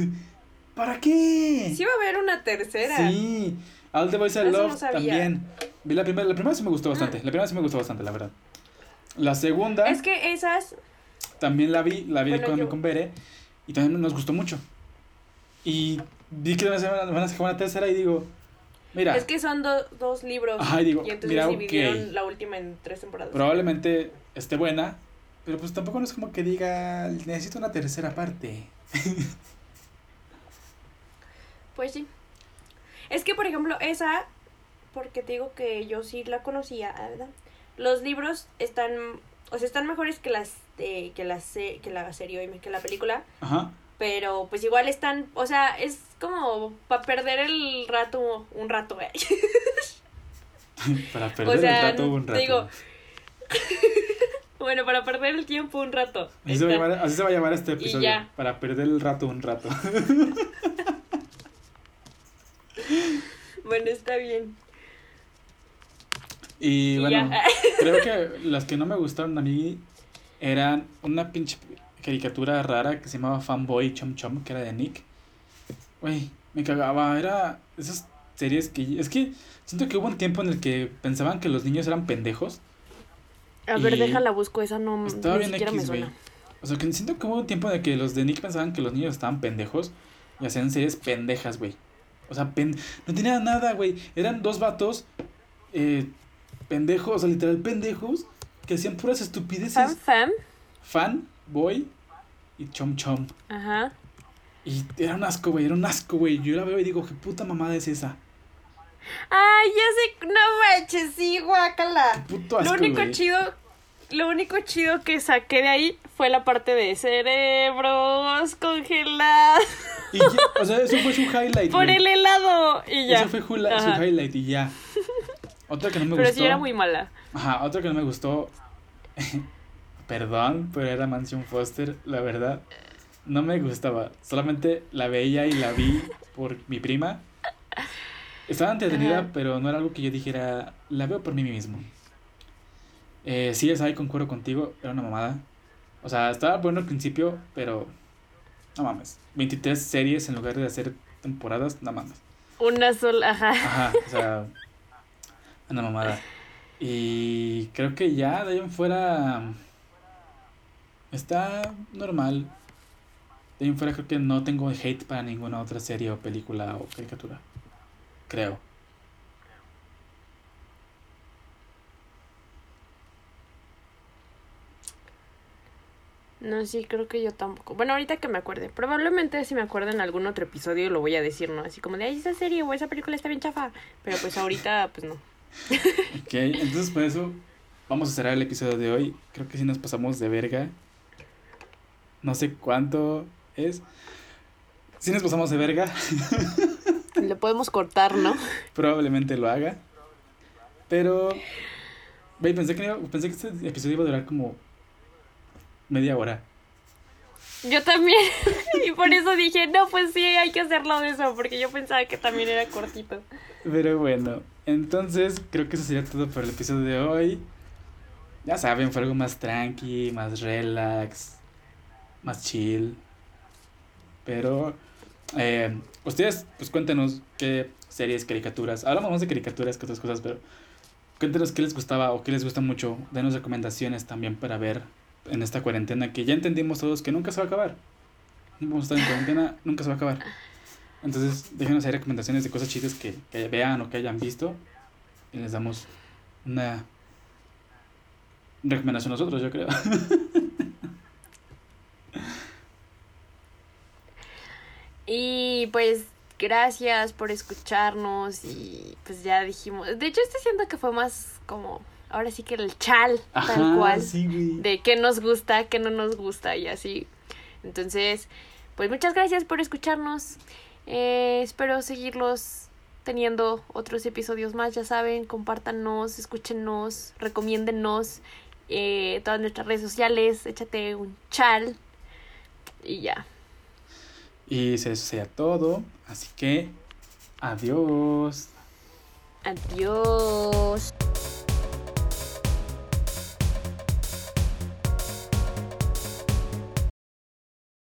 Speaker 2: ¿para qué?
Speaker 1: Sí va a haber una tercera.
Speaker 2: Sí, All the Boys I
Speaker 1: no
Speaker 2: Love
Speaker 1: sabía.
Speaker 2: también. Vi la primera, la primera sí me gustó bastante. La primera sí me gustó bastante, la verdad. La segunda
Speaker 1: Es que esas,
Speaker 2: también la vi, la vi
Speaker 1: Bueno,
Speaker 2: con,
Speaker 1: yo-
Speaker 2: con Bere y también nos gustó mucho. Y vi que van a sacar una tercera y digo, mira,
Speaker 1: es que son do- dos libros.
Speaker 2: Ajá, y digo,
Speaker 1: y entonces
Speaker 2: mira,
Speaker 1: dividieron
Speaker 2: ok.
Speaker 1: la última en tres temporadas.
Speaker 2: probablemente esté buena, pero pues tampoco no es como que diga, necesito una tercera parte.
Speaker 1: Pues sí. Es que, por ejemplo, esa, porque te digo que yo sí la conocía, ¿verdad? Los libros están, o sea, están mejores que las, de- que la, se- que la serie, oíme, que la película,
Speaker 2: Ajá.
Speaker 1: pero pues igual están, o sea, es como para perder el rato, un rato, ¿eh?
Speaker 2: Para perder
Speaker 1: sea,
Speaker 2: el rato un rato.
Speaker 1: digo, bueno, para perder el tiempo un rato.
Speaker 2: así, se va a llamar, así se va a llamar este episodio. Para perder el rato un rato.
Speaker 1: Bueno, está bien.
Speaker 2: Y
Speaker 1: Y
Speaker 2: bueno,
Speaker 1: ya.
Speaker 2: creo que las que no me gustaron a mí eran una pinche caricatura rara que se llamaba Fanboy Chom Chom, que era de Nick. Güey, me cagaba, era esas series que... Es que siento que hubo un tiempo en el que pensaban que los niños eran pendejos.
Speaker 1: A ver, déjala, busco, esa no,
Speaker 2: Estaba
Speaker 1: ni
Speaker 2: bien
Speaker 1: siquiera me
Speaker 2: X, güey.
Speaker 1: suena.
Speaker 2: O sea, que siento que hubo un tiempo en el que los de Nick pensaban que los niños estaban pendejos y hacían series pendejas, güey. O sea, pen- no tenía nada, güey. Eran dos vatos eh, pendejos, o sea, literal pendejos, que hacían puras estupideces.
Speaker 1: Fan, fan.
Speaker 2: Fan, boy y chom chom.
Speaker 1: Ajá.
Speaker 2: Y era un asco, güey, era un asco, güey. Yo la veo y digo, ¿qué puta mamada es esa?
Speaker 1: Ay, ya sé, no manches, sí, guácala.
Speaker 2: Puto asco,
Speaker 1: Lo único chido, lo único chido que saqué de ahí fue la parte de cerebros congelados
Speaker 2: Y ya, o sea, eso fue su highlight,
Speaker 1: por
Speaker 2: güey.
Speaker 1: el helado y ya.
Speaker 2: Eso fue su
Speaker 1: Ajá.
Speaker 2: highlight y ya. Otra que no me
Speaker 1: Pero
Speaker 2: gustó.
Speaker 1: sí era muy mala.
Speaker 2: Ajá, otra que no me gustó. Perdón, pero era Mansion Foster, la verdad. No me gustaba. Solamente la veía y la vi por mi prima. Estaba entretenida,
Speaker 1: Ajá.
Speaker 2: pero no era algo que yo dijera, la veo por mí mismo. Eh, sí, es ahí, concuerdo contigo, era una mamada. O sea, estaba bueno al principio, pero no mames. 23 series en lugar de hacer temporadas, no mames.
Speaker 1: Una sola, ajá.
Speaker 2: Ajá, o sea, una mamada. Y creo que ya de ahí en fuera está normal. De ahí en fuera creo que no tengo hate para ninguna otra serie o película o caricatura. Creo.
Speaker 1: No, sí, creo que yo tampoco. Bueno, ahorita que me acuerde. Probablemente si me acuerdo en algún otro episodio lo voy a decir, ¿no? Así como de, ay, esa serie o esa película está bien chafa. Pero pues ahorita, pues no.
Speaker 2: Ok, entonces por eso vamos a cerrar el episodio de hoy. Creo que sí nos pasamos de verga. No sé cuánto es. Si nos pasamos de verga.
Speaker 1: Le podemos cortar, ¿no?
Speaker 2: Probablemente lo haga. Pero. Ve, pensé que, pensé que este episodio iba a durar como media hora.
Speaker 1: Yo también. y por eso dije, no, pues sí, hay que hacerlo de eso, porque yo pensaba que también era cortito.
Speaker 2: Pero bueno, entonces creo que eso sería todo por el episodio de hoy. Ya saben, fue algo más tranqui, más relax, más chill. Pero eh, ustedes, pues cuéntenos qué series, caricaturas. Hablamos más de caricaturas que otras cosas, pero cuéntenos qué les gustaba o qué les gusta mucho. Denos recomendaciones también para ver en esta cuarentena que ya entendimos todos que nunca se va a acabar. Vamos a estar en cuarentena, nunca se va a acabar. Entonces, déjenos ahí recomendaciones de cosas chidas que, vean o que hayan visto. Y les damos una recomendación nosotros, yo creo.
Speaker 1: Y pues gracias por escucharnos y pues ya dijimos, de hecho este siento que fue más como ahora sí que el chal, tal cual, de qué nos gusta, qué no nos gusta y así. Entonces, pues muchas gracias por escucharnos. Eh, espero seguirlos teniendo otros episodios más, ya saben, compártanos, escúchenos, recomiéndennos eh, todas nuestras redes sociales, échate un chal y ya.
Speaker 2: Y eso sea todo, así que adiós.
Speaker 1: Adiós.